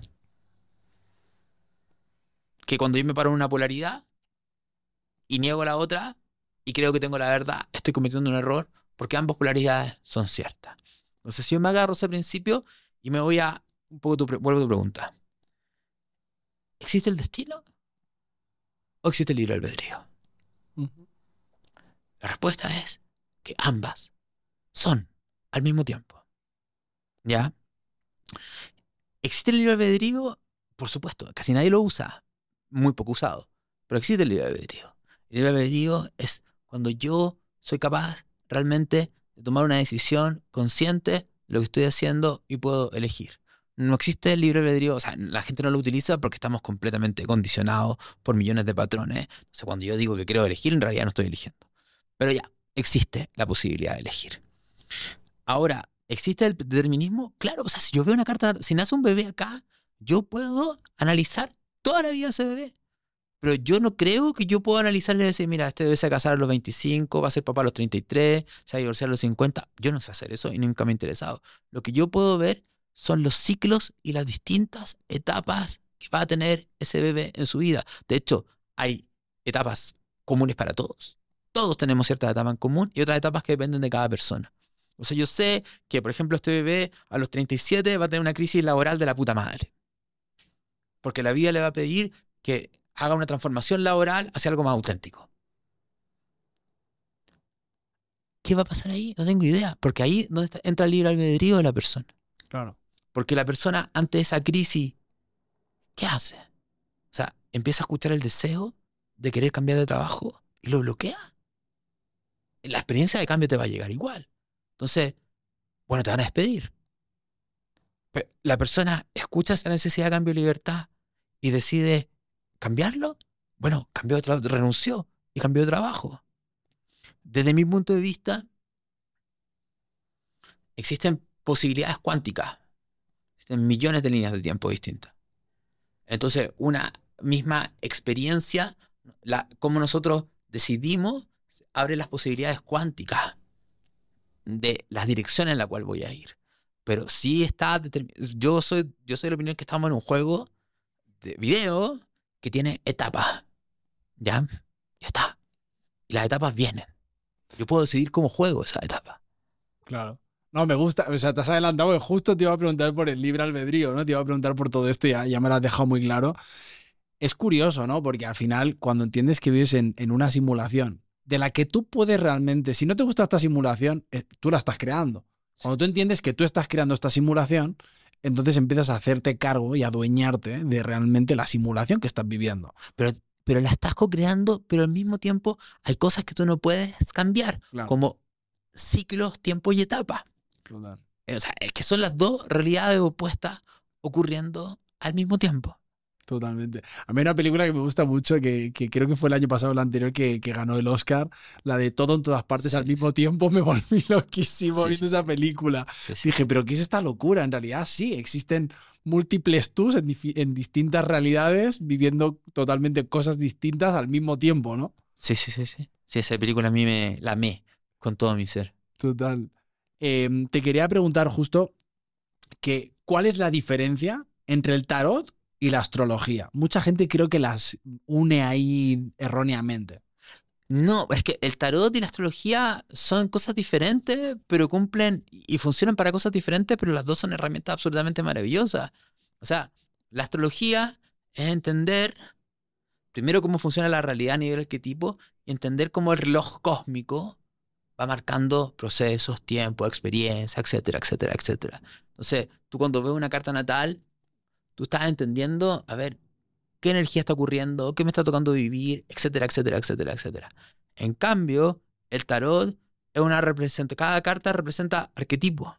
Que cuando yo me paro en una polaridad y niego la otra, y creo que tengo la verdad, estoy cometiendo un error porque ambas polaridades son ciertas. Entonces, si yo me agarro ese principio y me voy a un poco tu, vuelvo a tu pregunta. ¿existe el destino? ¿O existe el libre albedrío? La respuesta es que ambas son al mismo tiempo. ¿Ya? ¿Existe el libre albedrío? Por supuesto, casi nadie lo usa, muy poco usado, pero existe el libre albedrío. El libre albedrío es cuando yo soy capaz realmente de tomar una decisión consciente de lo que estoy haciendo y puedo elegir. No existe el libre albedrío, o sea, la gente no lo utiliza porque estamos completamente condicionados por millones de patrones. Entonces, cuando yo digo que quiero elegir, en realidad no estoy eligiendo. Pero ya, existe la posibilidad de elegir. Ahora, ¿existe el determinismo? Claro, o sea, si yo veo una carta, si nace un bebé acá, yo puedo analizar toda la vida de ese bebé. Pero yo no creo que yo pueda analizarle y decir, mira, este bebé se casar a los 25, va a ser papá a los 33, se va a divorciar a los 50. Yo no sé hacer eso y nunca me ha interesado. Lo que yo puedo ver son los ciclos y las distintas etapas que va a tener ese bebé en su vida. De hecho, hay etapas comunes para todos. Todos tenemos ciertas etapas en común y otras etapas que dependen de cada persona. O sea, yo sé que, por ejemplo, este bebé a los 37 va a tener una crisis laboral de la puta madre. Porque la vida le va a pedir que haga una transformación laboral hacia algo más auténtico. ¿Qué va a pasar ahí? No tengo idea, porque ahí donde entra el libre albedrío de la persona. Claro. Porque la persona ante esa crisis, ¿qué hace? O sea, empieza a escuchar el deseo de querer cambiar de trabajo y lo bloquea. La experiencia de cambio te va a llegar igual. Entonces, bueno, te van a despedir. Pero la persona escucha esa necesidad de cambio de libertad y decide cambiarlo, bueno, cambió de trabajo, renunció y cambió de trabajo. Desde mi punto de vista, existen posibilidades cuánticas. Existen millones de líneas de tiempo distintas. Entonces, una misma experiencia, como nosotros decidimos, abre las posibilidades cuánticas de la dirección en la cual voy a ir. Pero sí está yo soy yo soy de la opinión que estamos en un juego de video que tiene etapas. ¿Ya? Ya está. Y las etapas vienen. Yo puedo decidir cómo juego esa etapa. Claro. No, me gusta. O sea, te has adelantado justo te iba a preguntar por el libre albedrío, ¿no? Te iba a preguntar por todo esto y ya, ya me lo has dejado muy claro. Es curioso, ¿no? Porque al final, cuando entiendes que vives en, en una simulación de la que tú puedes realmente, si no te gusta esta simulación, eh, tú la estás creando. Cuando tú entiendes que tú estás creando esta simulación, entonces empiezas a hacerte cargo y a adueñarte de realmente la simulación que estás viviendo. Pero, pero la estás co-creando, pero al mismo tiempo hay cosas que tú no puedes cambiar, como ciclos, tiempo y etapa. O sea, es que son las dos realidades opuestas ocurriendo al mismo tiempo. Totalmente. A mí hay una película que me gusta mucho, que, creo que fue el año pasado o el anterior que, ganó el Oscar, la de todo en todas partes al mismo tiempo, <laughs> me volví loquísimo viendo esa película. Dije, pero ¿qué es esta locura? En realidad sí, existen múltiples tus en, distintas realidades, viviendo totalmente cosas distintas al mismo tiempo, ¿no? Sí, sí, sí, sí. Sí, esa película a mí me la amé con todo mi ser. Total. Em, te quería preguntar justo que, ¿cuál es la diferencia entre el tarot y la astrología. Mucha gente creo que las une ahí erróneamente. No, es que el tarot y la astrología son cosas diferentes, pero cumplen y funcionan para cosas diferentes, pero las dos son herramientas absolutamente maravillosas. O sea, la astrología es entender primero cómo funciona la realidad a nivel arquetipo y entender cómo el reloj cósmico va marcando procesos, tiempo, experiencia, etcétera, etcétera, etcétera. Entonces, tú cuando ves una carta natal, tú estás entendiendo, a ver, qué energía está ocurriendo, qué me está tocando vivir, etcétera, etcétera, etcétera, etcétera. En cambio, el tarot es una representación, cada carta representa arquetipo.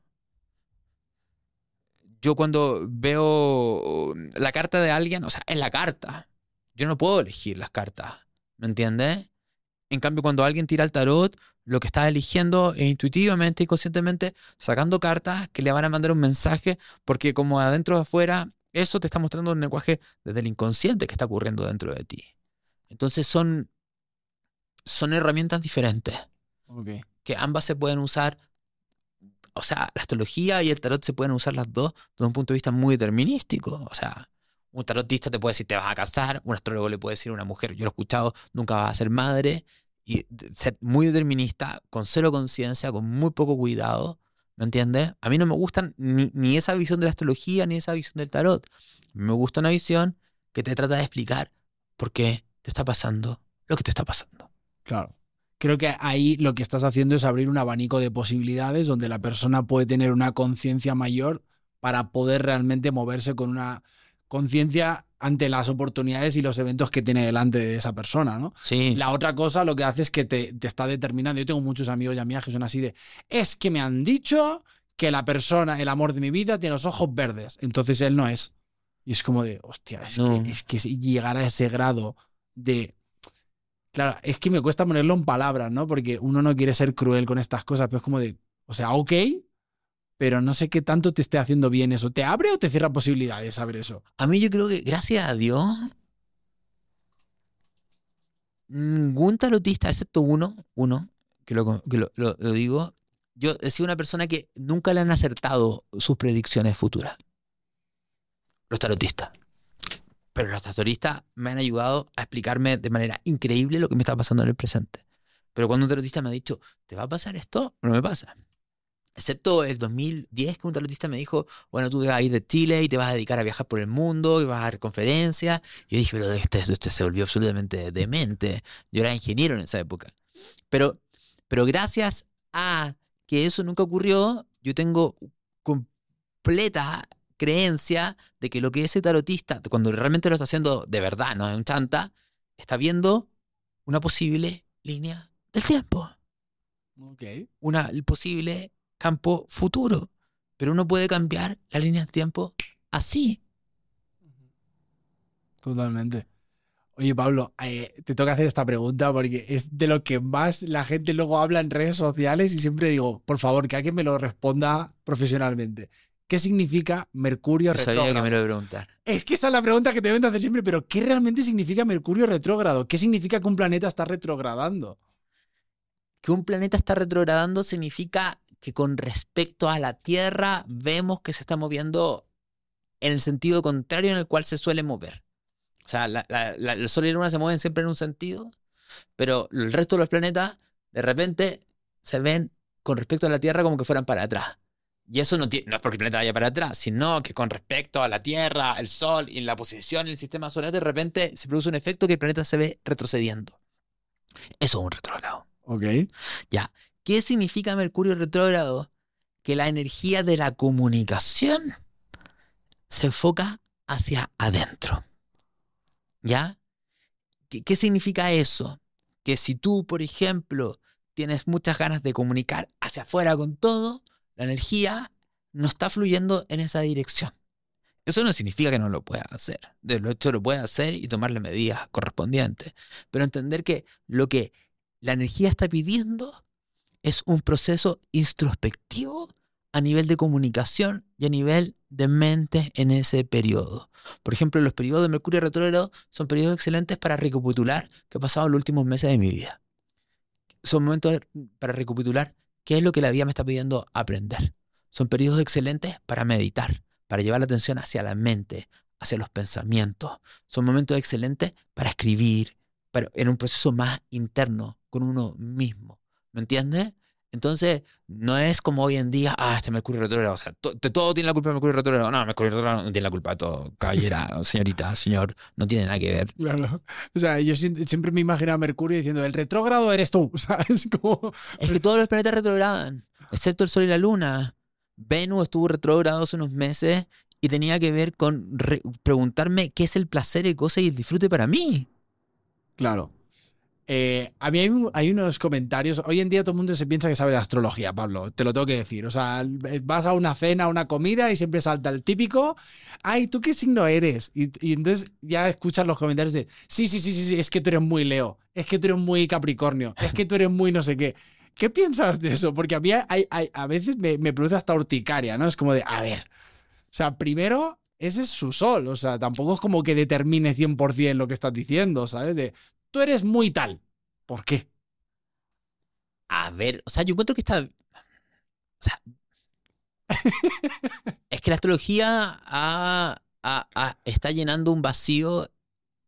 Yo cuando veo la carta de alguien, o sea, es la carta. Yo no puedo elegir las cartas, ¿me entiendes? En cambio, cuando alguien tira el tarot, lo que está eligiendo es intuitivamente y conscientemente sacando cartas que le van a mandar un mensaje, porque como adentro o afuera eso te está mostrando un lenguaje desde el inconsciente que está ocurriendo dentro de ti. Entonces son, son herramientas diferentes. Que ambas se pueden usar. O sea, la astrología y el tarot se pueden usar las dos desde un punto de vista muy determinístico. O sea, un tarotista te puede decir te vas a casar, un astrólogo le puede decir a una mujer, yo lo he escuchado, nunca vas a ser madre. Y ser muy determinista, con cero conciencia, con muy poco cuidado, ¿Me entiendes? A mí no me gustan ni, esa visión de la astrología ni esa visión del tarot. Me gusta una visión que te trata de explicar por qué te está pasando lo que te está pasando. Claro. Creo que ahí lo que estás haciendo es abrir un abanico de posibilidades donde la persona puede tener una conciencia mayor para poder realmente moverse con una conciencia ante las oportunidades y los eventos que tiene delante de esa persona, ¿no? Sí. La otra cosa lo que hace es que te, te está determinando. Yo tengo muchos amigos y amigas que son así de, es que me han dicho que la persona, el amor de mi vida, tiene los ojos verdes. Entonces él no es. Y es como de, hostia, es, No. que, es que llegar a ese grado de... Claro, es que me cuesta ponerlo en palabras, ¿no? Porque uno no quiere ser cruel con estas cosas, pero es como de, o sea, ok, pero no sé qué tanto te esté haciendo bien eso. ¿Te abre o te cierra posibilidades saber eso? A mí yo creo que, gracias a Dios, ningún tarotista, excepto uno, uno, que lo, que lo- lo- digo, yo he sido una persona que nunca le han acertado sus predicciones futuras. Los tarotistas. Pero los tarotistas me han ayudado a explicarme de manera increíble lo que me está pasando en el presente. Pero cuando un tarotista me ha dicho, ¿te va a pasar esto? No me pasa. Excepto el 2010 que un tarotista me dijo, bueno, tú te vas a ir de Chile y te vas a dedicar a viajar por el mundo y vas a dar conferencias. Yo dije, pero este, este se volvió absolutamente demente. Yo era ingeniero en esa época. Pero, pero gracias a que eso nunca ocurrió, yo tengo completa creencia de que lo que ese tarotista, cuando realmente lo está haciendo de verdad, no es un chanta, está viendo una posible línea del tiempo Ok. una posible campo futuro. Pero uno puede cambiar la línea del tiempo así. Totalmente. Oye, Pablo, eh, te toca hacer esta pregunta porque es de lo que más la gente luego habla en redes sociales y siempre digo, por favor, que alguien me lo responda profesionalmente. ¿Qué significa Mercurio sabía que retrógrado? me lo iba a preguntar. Es que esa es la pregunta que te deben de hacer siempre, pero ¿qué realmente significa Mercurio retrógrado? ¿Qué significa que un planeta está retrogradando? Que un planeta está retrogradando significa que con respecto a la Tierra vemos que se está moviendo en el sentido contrario en el cual se suele mover. O sea, la- la- la- el Sol y la Luna se mueven siempre en un sentido, pero el resto de los planetas de repente se ven con respecto a la Tierra como que fueran para atrás. Y eso no, no es porque el planeta vaya para atrás, sino que con respecto a la Tierra, el Sol y la posición en el sistema solar, de repente se produce un efecto que el planeta se ve retrocediendo. Eso es un retrógrado. Ok. ¿Qué significa Mercurio retrógrado? Que la energía de la comunicación se enfoca hacia adentro. ¿Ya? ¿Qué, significa eso? Que si tú, por ejemplo, tienes muchas ganas de comunicar hacia afuera con todo, la energía no está fluyendo en esa dirección. Eso no significa que no lo puedas hacer. De lo hecho, lo puedes hacer y tomarle medidas correspondientes. Pero entender que lo que la energía está pidiendo es un proceso introspectivo a nivel de comunicación y a nivel de mente en ese periodo. Por ejemplo, los periodos de Mercurio retrógrado son periodos excelentes para recapitular qué ha pasado en los últimos meses de mi vida. Son momentos para recapitular qué es lo que la vida me está pidiendo aprender. Son periodos excelentes para meditar, para llevar la atención hacia la mente, hacia los pensamientos. Son momentos excelentes para escribir, pero en un proceso más interno con uno mismo. ¿Me entiendes? Entonces, no es como hoy en día, ah, este Mercurio retrógrado. O sea, to- de todo tiene la culpa de Mercurio retrógrado. No, Mercurio retrógrado no tiene la culpa de todo. Caballera, <laughs> señorita, señor, no tiene nada que ver. Claro. O sea, yo siempre me imagino a Mercurio diciendo, el retrógrado eres tú. O sea, es como... Es que todos los planetas retrogradan, excepto el Sol y la Luna. Venus estuvo retrógrado hace unos meses y tenía que ver con re- preguntarme qué es el placer, el goce y el disfrute para mí. Claro. Eh, a mí hay, un- hay unos comentarios. Hoy en día todo el mundo se piensa que sabe de astrología, Pablo. Te lo tengo que decir. O sea, vas a una cena, a una comida y siempre salta el típico. Ay, ¿tú qué signo eres? Y, entonces ya escuchas los comentarios de sí, sí, sí, sí, sí, es que tú eres muy Leo. Es que tú eres muy Capricornio. Es que tú eres muy no sé qué. ¿Qué piensas de eso? Porque a mí hay- a veces me, me produce hasta urticaria, ¿no? Es como de, a ver. O sea, primero, ese es su sol. O sea, tampoco es como que determine 100% lo que estás diciendo, ¿sabes? De, tú eres muy tal. ¿Por qué? A ver, o sea, yo encuentro que está. O sea. <laughs> es que la astrología ha- ha- ha- está llenando un vacío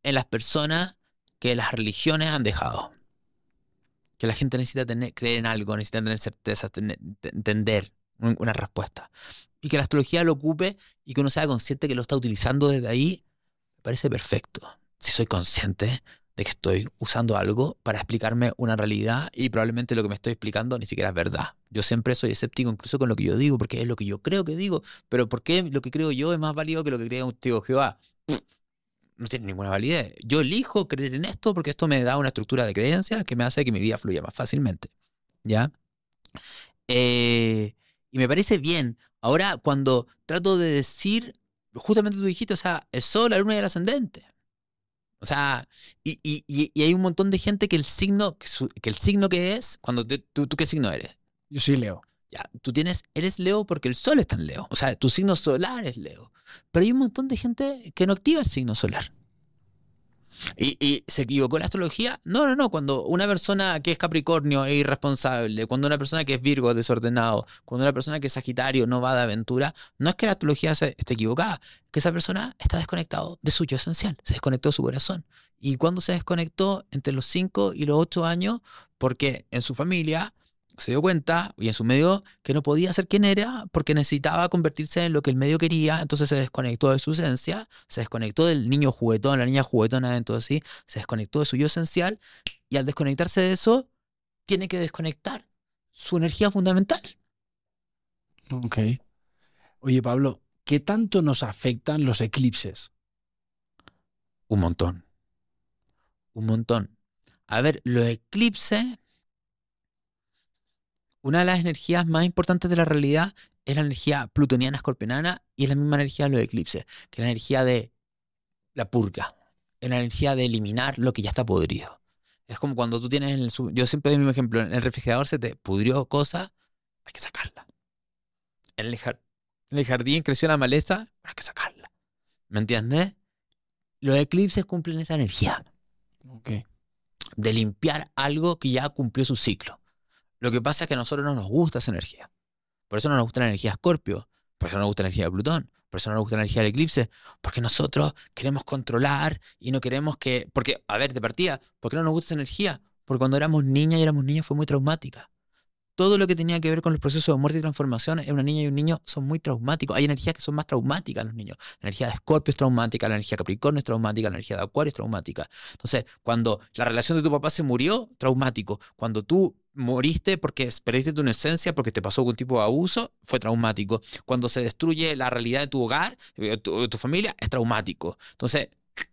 en las personas que las religiones han dejado. Que la gente necesita tener, creer en algo, necesita tener certeza, tener- entender un- una respuesta. Y que la astrología lo ocupe y que uno sea consciente que lo está utilizando desde ahí parece perfecto. Si soy consciente de que estoy usando algo para explicarme una realidad y probablemente lo que me estoy explicando ni siquiera es verdad. Yo siempre soy escéptico incluso con lo que yo digo, porque es lo que yo creo que digo, pero ¿por qué lo que creo yo es más válido que lo que cree un tío Jehová? <sniffs> No tiene ninguna validez. Yo elijo creer en esto porque esto me da una estructura de creencias que me hace que mi vida fluya más fácilmente. ¿Ya? Eh, y me parece bien. Ahora, cuando trato de decir, justamente tú dijiste, o sea, el sol, la luna y el ascendente. O sea, y, y, y hay un montón de gente que el signo que, que el signo que es, cuando tú, tú qué signo eres? Yo soy Leo. Ya, tú tienes, eres Leo porque el sol está en Leo. O sea, tu signo solar es Leo. Pero hay un montón de gente que no activa el signo solar. ¿Y, se equivocó la astrología? No, no, no. Cuando una persona que es Capricornio es irresponsable, cuando una persona que es Virgo es desordenado, cuando una persona que es Sagitario no va de aventura, no es que la astrología esté equivocada, que esa persona está desconectado de su yo esencial, se desconectó de su corazón. ¿Y cuando se desconectó? Entre los 5 y los 8 años, porque en su familia se dio cuenta, y en su medio, que no podía ser quien era porque necesitaba convertirse en lo que el medio quería, entonces se desconectó de su esencia, se desconectó del niño juguetón, la niña juguetona dentro de sí, se desconectó de su yo esencial, y al desconectarse de eso, tiene que desconectar su energía fundamental. Ok. Oye, Pablo, ¿qué tanto nos afectan los eclipses? Un montón. Un montón. A ver, los eclipses una de las energías más importantes de la realidad es la energía plutoniana escorpiana y es la misma energía de los eclipses, que es la energía de la purga, es la energía de eliminar lo que ya está podrido. Es como cuando tú tienes en el... Yo siempre doy el mismo ejemplo, en el refrigerador se te pudrió cosa, hay que sacarla. En el, jardín creció la maleza, hay que sacarla. ¿Me entiendes? Los eclipses cumplen esa energía. De limpiar algo que ya cumplió su ciclo. Lo que pasa es que a nosotros no nos gusta esa energía. Por eso no nos gusta la energía de Escorpio, por eso no nos gusta la energía de Plutón, por eso no nos gusta la energía del eclipse, porque nosotros queremos controlar y no queremos que... Porque, a ver, de partida, ¿por qué no nos gusta esa energía? Porque cuando éramos niñas y éramos niños fue muy traumática. Todo lo que tenía que ver con los procesos de muerte y transformación en una niña y un niño son muy traumáticos. Hay energías que son más traumáticas en los niños. La energía de Escorpio es traumática, la energía de Capricornio es traumática, la energía de Acuario es traumática. Entonces, cuando la relación de tu papá se murió, traumático. Cuando tú moriste porque perdiste tu esencia, porque te pasó algún tipo de abuso, fue traumático. Cuando se destruye la realidad de tu hogar, de eh, tu, tu familia, es traumático. Entonces,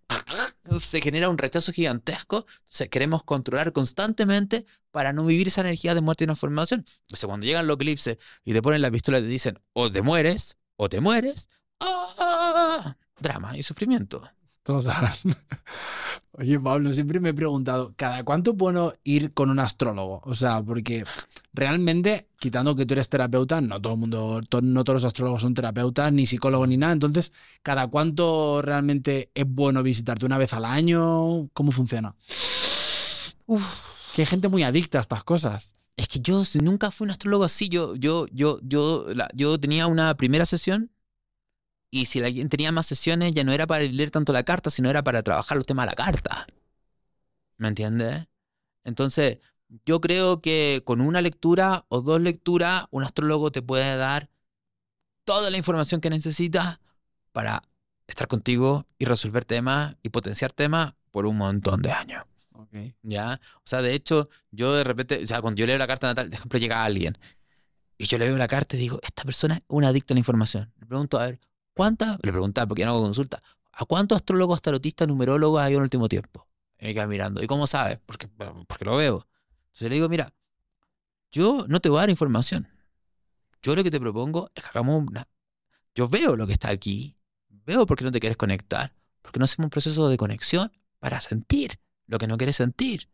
<laughs> se genera un rechazo gigantesco. Entonces, queremos controlar constantemente para no vivir esa energía de muerte y transformación. Entonces, cuando llegan los eclipses y te ponen la pistola y te dicen, o te mueres, o te mueres, ¡ah! drama y sufrimiento. Total. <laughs> Oye, Pablo, siempre me he preguntado, ¿cada cuánto puedo ir con un astrólogo? O sea, porque realmente, quitando que tú eres terapeuta, no todo el mundo, no todos los astrólogos son terapeutas, ni psicólogos, ni nada. Entonces, ¿cada cuánto realmente es bueno visitarte? ¿Una vez al año? ¿Cómo funciona? Uf, que hay gente muy adicta a estas cosas. Es que yo nunca fui un astrólogo así. Yo, yo, yo, yo, yo tenía una primera sesión y si alguien tenía más sesiones, ya no era para leer tanto la carta, sino era para trabajar los temas de la carta. ¿Me entiendes? Entonces, yo creo que con una lectura o dos lecturas, un astrólogo te puede dar toda la información que necesitas para estar contigo y resolver temas y potenciar temas por un montón de años. ¿Ya? O sea, de hecho, yo de repente, o sea, cuando yo leo la carta natal, de ejemplo, llega alguien y yo le veo la carta y digo, esta persona es una adicta a la información. Le pregunto, a ver, ¿Cuántas? Le preguntaba, porque no hago consulta. ¿A cuántos astrólogos, tarotistas, numerólogos hay en el último tiempo? Y me queda mirando. ¿Y cómo sabes? Porque, porque lo veo. Entonces le digo, mira, yo no te voy a dar información. Yo lo que te propongo es que hagamos una... Yo veo lo que está aquí. Veo por qué no te quieres conectar. Porque no hacemos un proceso de conexión para sentir lo que no quieres sentir.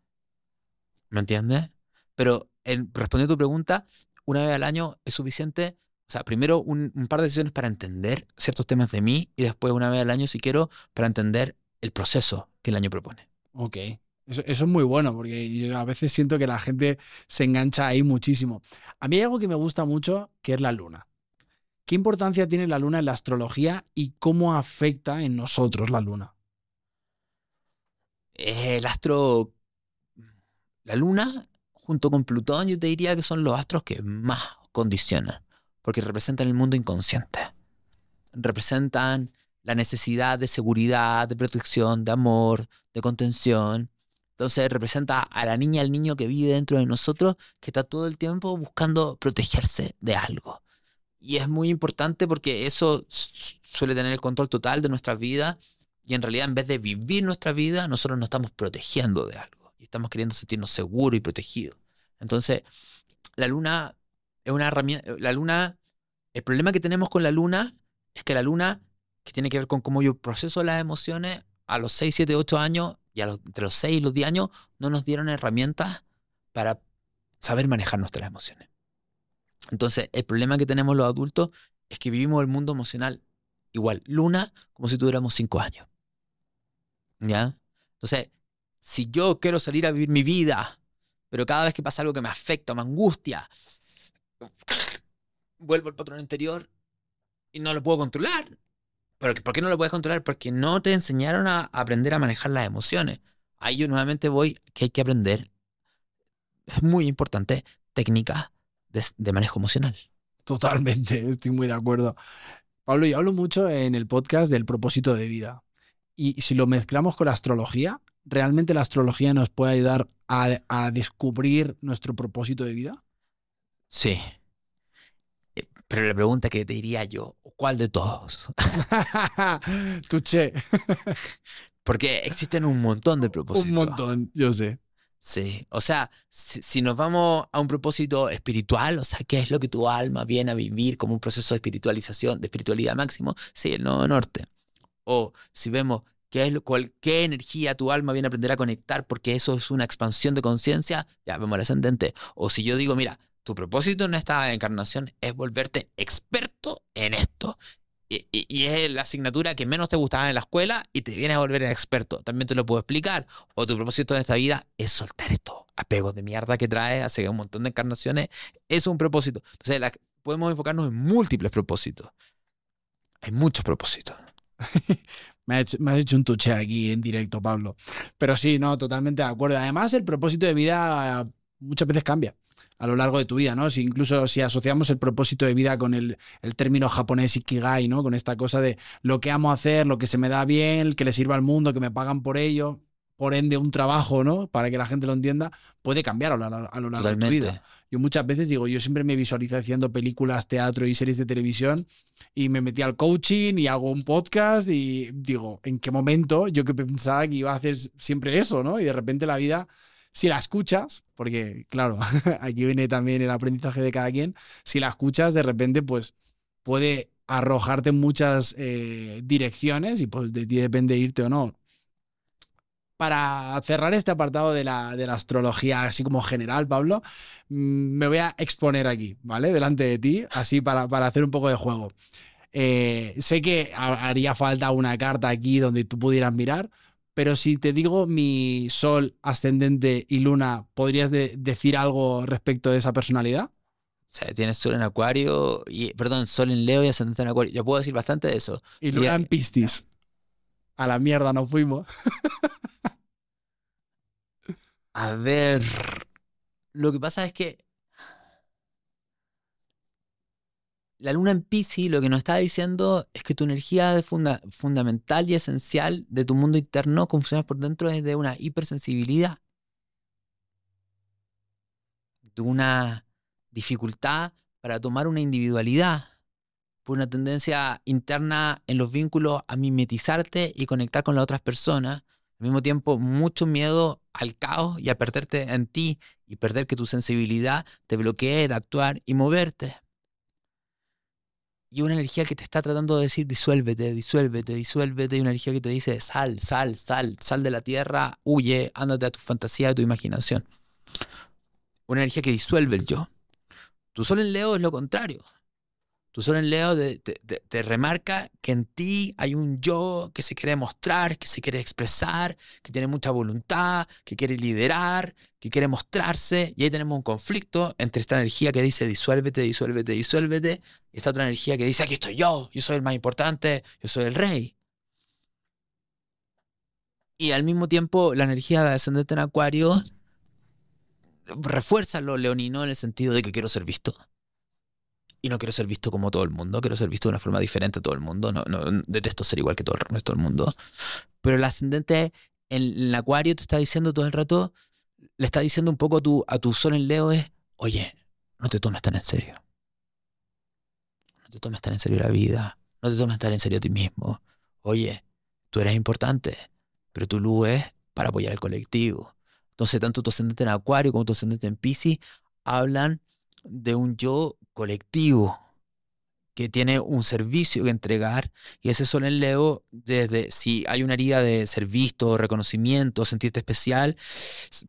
¿Me entiendes? Pero en, respondiendo a tu pregunta, una vez al año es suficiente o sea, primero un, par de sesiones para entender ciertos temas de mí y después una vez al año, si quiero, para entender el proceso que el año propone. Ok. Eso, es muy bueno porque yo a veces siento que la gente se engancha ahí muchísimo. A mí hay algo que me gusta mucho, que es la luna. ¿Qué importancia tiene la luna en la astrología y cómo afecta en nosotros la luna? El astro... La luna, junto con Plutón, yo te diría que son los astros que más condicionan porque representan el mundo inconsciente. Representan la necesidad de seguridad, de protección, de amor, de contención. Entonces representa a la niña, al niño que vive dentro de nosotros, que está todo el tiempo buscando protegerse de algo. Y es muy importante porque eso suele tener el control total de nuestra vida y en realidad en vez de vivir nuestra vida, nosotros nos estamos protegiendo de algo y estamos queriendo sentirnos seguros y protegidos. Entonces, la luna es una herramienta, la luna, el problema que tenemos con la luna es que la luna, que tiene que ver con cómo yo proceso las emociones, a los 6, 7, 8 años y a los, entre los 6 y los 10 años, no nos dieron herramientas para saber manejar nuestras emociones. Entonces, el problema que tenemos los adultos es que vivimos el mundo emocional igual, luna, como si tuviéramos 5 años. ¿Ya? Entonces, si yo quiero salir a vivir mi vida, pero cada vez que pasa algo que me afecta, me angustia, vuelvo al patrón anterior y no lo puedo controlar. ¿Pero por qué no lo puedes controlar? Porque no te enseñaron a aprender a manejar las emociones. Ahí yo nuevamente voy que hay que aprender. Es muy importante técnica de, manejo emocional. Totalmente, <laughs> estoy muy de acuerdo. Pablo, yo hablo mucho en el podcast del propósito de vida. Y si lo mezclamos con la astrología, ¿realmente la astrología nos puede ayudar a, a descubrir nuestro propósito de vida? Sí. Pero la pregunta que te diría yo, ¿cuál de todos? <laughs> Tuché. <laughs> Porque existen un montón de propósitos. Un montón, yo sé. Sí, o sea, si, nos vamos a un propósito espiritual, o sea, ¿qué es lo que tu alma viene a vivir como un proceso de espiritualización, de espiritualidad máximo? Sí, el nodo norte. O si vemos qué, es lo, cual, qué energía tu alma viene a aprender a conectar porque eso es una expansión de conciencia, ya vemos el ascendente. O si yo digo, mira, tu propósito en esta encarnación es volverte experto en esto. Y, es la asignatura que menos te gustaba en la escuela y te vienes a volver experto. También te lo puedo explicar. O tu propósito en esta vida es soltar esto. Apegos de mierda que traes hace un montón de encarnaciones. Es un propósito. Entonces, podemos enfocarnos en múltiples propósitos. Hay muchos propósitos. <laughs> me, has hecho, me, has hecho, un tuche aquí en directo, Pablo. Pero sí, no, totalmente de acuerdo. Además, el propósito de vida muchas veces cambia a lo largo de tu vida, ¿no? Si incluso si asociamos el propósito de vida con el, término japonés ikigai, ¿no? Con esta cosa de lo que amo hacer, lo que se me da bien, que le sirva al mundo, que me pagan por ello, por ende un trabajo, ¿no? Para que la gente lo entienda, puede cambiar a lo, largo de tu vida. Yo muchas veces digo, yo siempre me visualizo haciendo películas, teatro y series de televisión y me metí al coaching y hago un podcast y digo, ¿en qué momento yo que pensaba que iba a hacer siempre eso, ¿no? Y de repente la vida si la escuchas, porque claro, <laughs> aquí viene también el aprendizaje de cada quien, si la escuchas de repente pues puede arrojarte en muchas eh, direcciones y pues de ti depende irte o no. Para cerrar este apartado de la, de la astrología, así como general, Pablo, mm, me voy a exponer aquí, ¿vale? Delante de ti, así para, para hacer un poco de juego. Eh, sé que haría falta una carta aquí donde tú pudieras mirar, pero si te digo mi sol, ascendente y luna, ¿podrías decir algo respecto de esa personalidad? O sea, tienes sol en acuario, y, perdón, sol en Leo y ascendente en acuario. Yo puedo decir bastante de eso. Y luna en Piscis. A la mierda nos fuimos. <laughs> A ver, lo que pasa es que la luna en Pisces lo que nos está diciendo es que tu energía fundamental y esencial de tu mundo interno, como funciona por dentro, es de una hipersensibilidad, de una dificultad para tomar una individualidad, por una tendencia interna en los vínculos a mimetizarte y conectar con las otras personas. Al mismo tiempo, mucho miedo al caos y a perderte en ti y perder que tu sensibilidad te bloquee de actuar y moverte y una energía que te está tratando de decir disuélvete, disuélvete, disuélvete, y una energía que te dice sal, sal, sal, sal de la tierra, huye, ándate a tu fantasía, a tu imaginación. Una energía que disuelve el yo. Tu sol en Leo es lo contrario. Tu sol en Leo te, remarca que en ti hay un yo que se quiere mostrar, que se quiere expresar, que tiene mucha voluntad, que quiere liderar, que quiere mostrarse. Y ahí tenemos un conflicto entre esta energía que dice disuélvete, disuélvete, disuélvete, y esta otra energía que dice aquí estoy yo, yo soy el más importante, yo soy el rey. Y al mismo tiempo la energía de ascendente en Acuario refuerza lo leonino en el sentido de que quiero ser visto y no quiero ser visto como todo el mundo, quiero ser visto de una forma diferente a todo el mundo, no, no detesto ser igual que todo el resto del mundo. Pero el ascendente en el acuario te está diciendo todo el rato, le está diciendo un poco a tu, a tu sol en Leo es, oye, no te tomes tan en serio. No te tomes tan en serio la vida, no te tomes tan en serio a ti mismo. Oye, tú eres importante, pero tu luz es para apoyar al colectivo. Entonces, tanto tu ascendente en Acuario como tu ascendente en Pisces hablan de un yo colectivo que tiene un servicio que entregar y ese sol en Leo, desde si hay una herida de ser visto, reconocimiento, sentirte especial,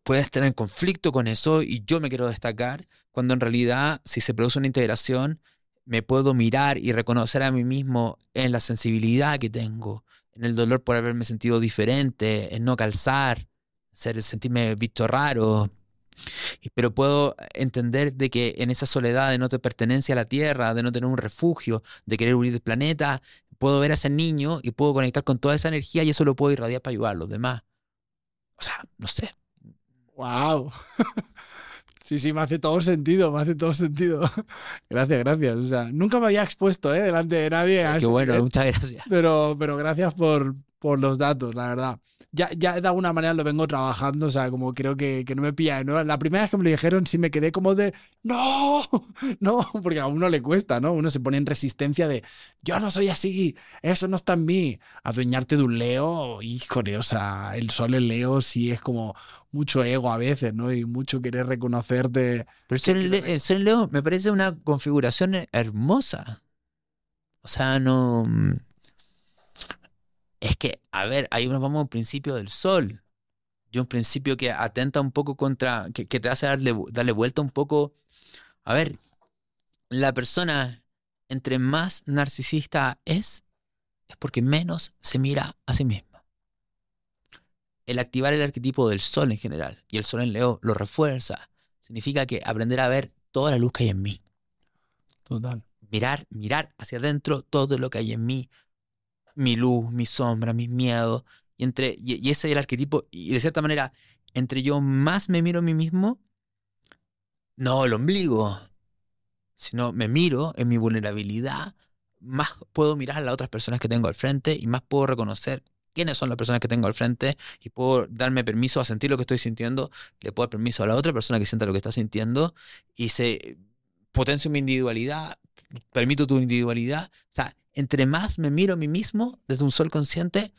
puedes estar en conflicto con eso y yo me quiero destacar cuando en realidad si se produce una integración me puedo mirar y reconocer a mí mismo en la sensibilidad que tengo, en el dolor por haberme sentido diferente, en no calzar, ser, sentirme visto raro, pero puedo entender de que en esa soledad de no te pertenencia a la tierra, de no tener un refugio, de querer huir del planeta, puedo ver a ese niño y puedo conectar con toda esa energía y eso lo puedo irradiar para ayudar a los demás. O sea, no sé. ¡Wow! <laughs> Sí, sí, me hace todo sentido, me hace todo sentido. <laughs> Gracias, gracias. O sea, nunca me había expuesto ¿eh? delante de nadie. Qué bueno, muchas gracias. Pero, pero gracias por, por los datos, la verdad ya, ya de alguna manera lo vengo trabajando, o sea, como creo que, que no me pilla ¿no? La primera vez que me lo dijeron sí me quedé como de, no, <laughs> no, porque a uno le cuesta, ¿no? Uno se pone en resistencia de, yo no soy así, eso no está en mí. Adueñarte de un Leo, híjole, o sea, el sol en Leo sí es como mucho ego a veces, ¿no? Y mucho querer reconocerte. Pero el, el sol en Leo me parece una configuración hermosa. O sea, no mm, es que, a ver, ahí nos vamos a un principio del sol. Y un principio que atenta un poco contra, que, te hace darle, darle vuelta un poco. A ver, la persona entre más narcisista es, es porque menos se mira a sí misma. El activar el arquetipo del sol en general, y el sol en Leo lo refuerza, significa que aprender a ver toda la luz que hay en mí. Total. Mirar, mirar hacia adentro todo lo que hay en mí, mi luz, mi sombra, mis miedos. Y, entre, y, ese es el arquetipo. Y de cierta manera, entre yo más me miro a mí mismo, no el ombligo, sino me miro en mi vulnerabilidad, más puedo mirar a las otras personas que tengo al frente y más puedo reconocer quiénes son las personas que tengo al frente y puedo darme permiso a sentir lo que estoy sintiendo, le puedo dar permiso a la otra persona que sienta lo que está sintiendo y se potencio mi individualidad, permito tu individualidad. O sea, entre más me miro a mí mismo desde un sol consciente,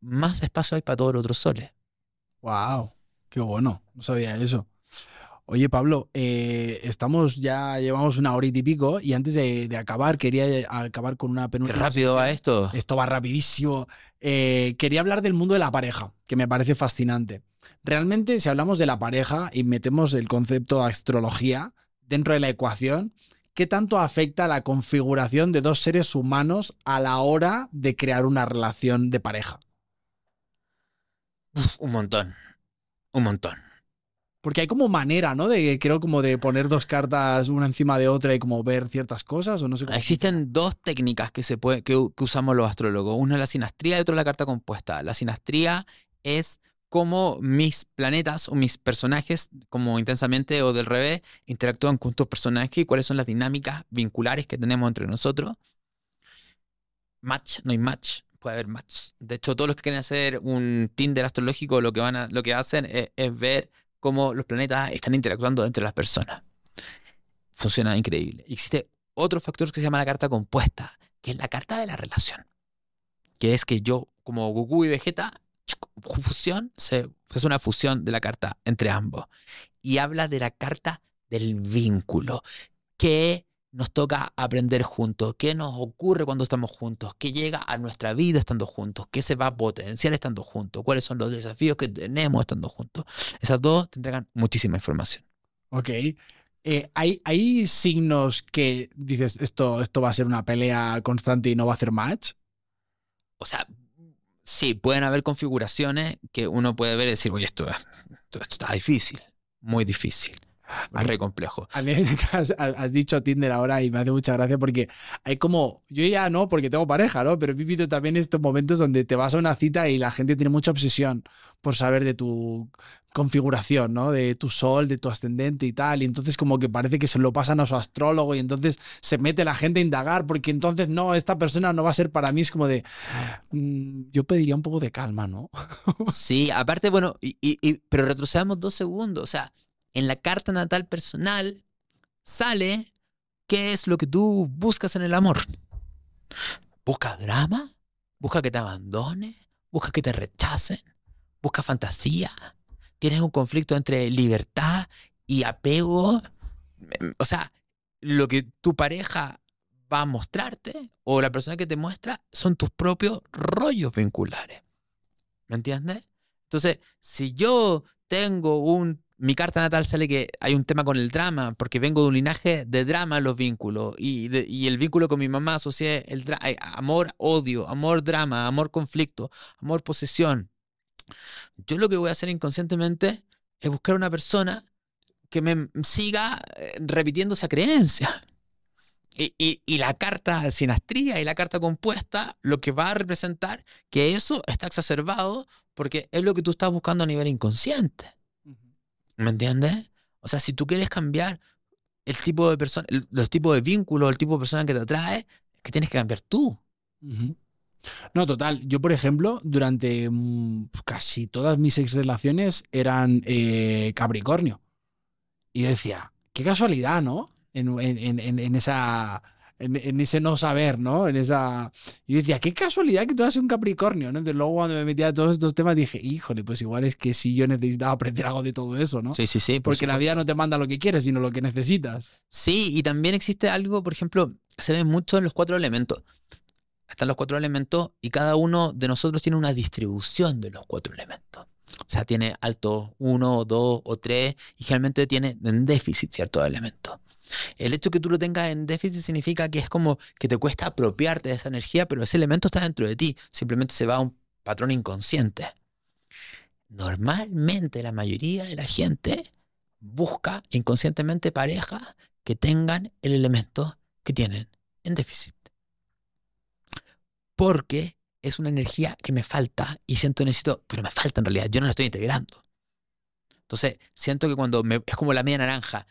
más espacio hay para todos los otros soles. ¡Wow! ¡Qué bueno! No sabía eso. Oye, Pablo, eh, estamos ya, llevamos una hora y pico y antes de, acabar, quería acabar con una penúltima. Qué rápido va esto. Esto va rapidísimo. Eh, quería hablar del mundo de la pareja, que me parece fascinante. Realmente, si hablamos de la pareja y metemos el concepto de astrología dentro de la ecuación, ¿qué tanto afecta la configuración de dos seres humanos a la hora de crear una relación de pareja? un montón, un montón. Porque hay como manera, ¿no? De creo como de poner dos cartas una encima de otra y como ver ciertas cosas o no sé. Existen dos técnicas que se puede, que, que usamos los astrólogos. Una es la sinastría y otra es la carta compuesta. La sinastría es cómo mis planetas o mis personajes, como intensamente o del revés, interactúan con tus personajes y cuáles son las dinámicas vinculares que tenemos entre nosotros. Match, no hay match, puede haber match. De hecho, todos los que quieren hacer un Tinder astrológico lo que, van a, lo que hacen es, ver cómo los planetas están interactuando entre las personas. Funciona increíble. existe otro factor que se llama la carta compuesta, que es la carta de la relación. Que es que yo, como Goku y Vegeta, fusión, se, es una fusión de la carta entre ambos. Y habla de la carta del vínculo. ¿Qué nos toca aprender juntos? ¿Qué nos ocurre cuando estamos juntos? ¿Qué llega a nuestra vida estando juntos? ¿Qué se va a potenciar estando juntos? ¿Cuáles son los desafíos que tenemos estando juntos? Esas dos te entregan muchísima información. Ok. Eh, ¿hay, ¿Hay signos que dices esto, esto va a ser una pelea constante y no va a hacer match? O sea, sí, pueden haber configuraciones que uno puede ver y decir, oye, esto, está difícil, muy difícil. Re complejo. A mí <laughs> has, has, dicho Tinder ahora y me hace mucha gracia porque hay como, yo ya no, porque tengo pareja, ¿no? Pero he vivido también estos momentos donde te vas a una cita y la gente tiene mucha obsesión por saber de tu configuración, ¿no? De tu sol, de tu ascendente y tal. Y entonces como que parece que se lo pasan a su astrólogo y entonces se mete la gente a indagar porque entonces no, esta persona no va a ser para mí. Es como de, mm, yo pediría un poco de calma, ¿no? <laughs> sí, aparte, bueno, y, pero retrocedamos dos segundos. O sea, en la carta natal personal sale qué es lo que tú buscas en el amor. ¿Busca drama? ¿Busca que te abandone? ¿Busca que te rechacen? ¿Busca fantasía? tienes un conflicto entre libertad y apego. O sea, lo que tu pareja va a mostrarte o la persona que te muestra son tus propios rollos vinculares. ¿Me entiendes? Entonces, si yo tengo un... Mi carta natal sale que hay un tema con el drama, porque vengo de un linaje de drama los vínculos, y, el vínculo con mi mamá asocié el amor, odio, amor, drama, amor, conflicto, amor, posesión. Yo lo que voy a hacer inconscientemente es buscar una persona que me siga eh, repitiendo esa creencia. Y, la carta sinastría y la carta compuesta lo que va a representar que eso está exacerbado porque es lo que tú estás buscando a nivel inconsciente. ¿Me entiendes? O sea, si tú quieres cambiar el tipo de persona, los tipos de vínculos, el tipo de persona que te atrae, es que tienes que cambiar tú. No, total. Yo, por ejemplo, durante mm, casi todas mis ex relaciones eran eh, Capricornio. Y yo decía, qué casualidad, ¿no? En, esa. En, ese no saber, ¿no? En esa. Y decía, qué casualidad que tú seas un Capricornio, ¿no? Entonces luego cuando me metía a todos estos temas dije, híjole, pues igual es que sí yo necesitaba aprender algo de todo eso, ¿no? Sí, sí, sí. Porque la vida no te manda lo que quieres, sino lo que necesitas. Sí, y también existe algo, por ejemplo, se ve mucho en los cuatro elementos están los cuatro elementos y cada uno de nosotros tiene una distribución de los cuatro elementos. O sea, tiene alto uno, dos o tres y generalmente tiene en déficit ciertos elementos. El hecho que tú lo tengas en déficit significa que es como que te cuesta apropiarte de esa energía, pero ese elemento está dentro de ti. Simplemente se va a un patrón inconsciente. Normalmente la mayoría de la gente busca inconscientemente parejas que tengan el elemento que tienen en déficit porque es una energía que me falta y siento necesito, pero me falta en realidad, yo no la estoy integrando. Entonces, siento que cuando me, es como la media naranja,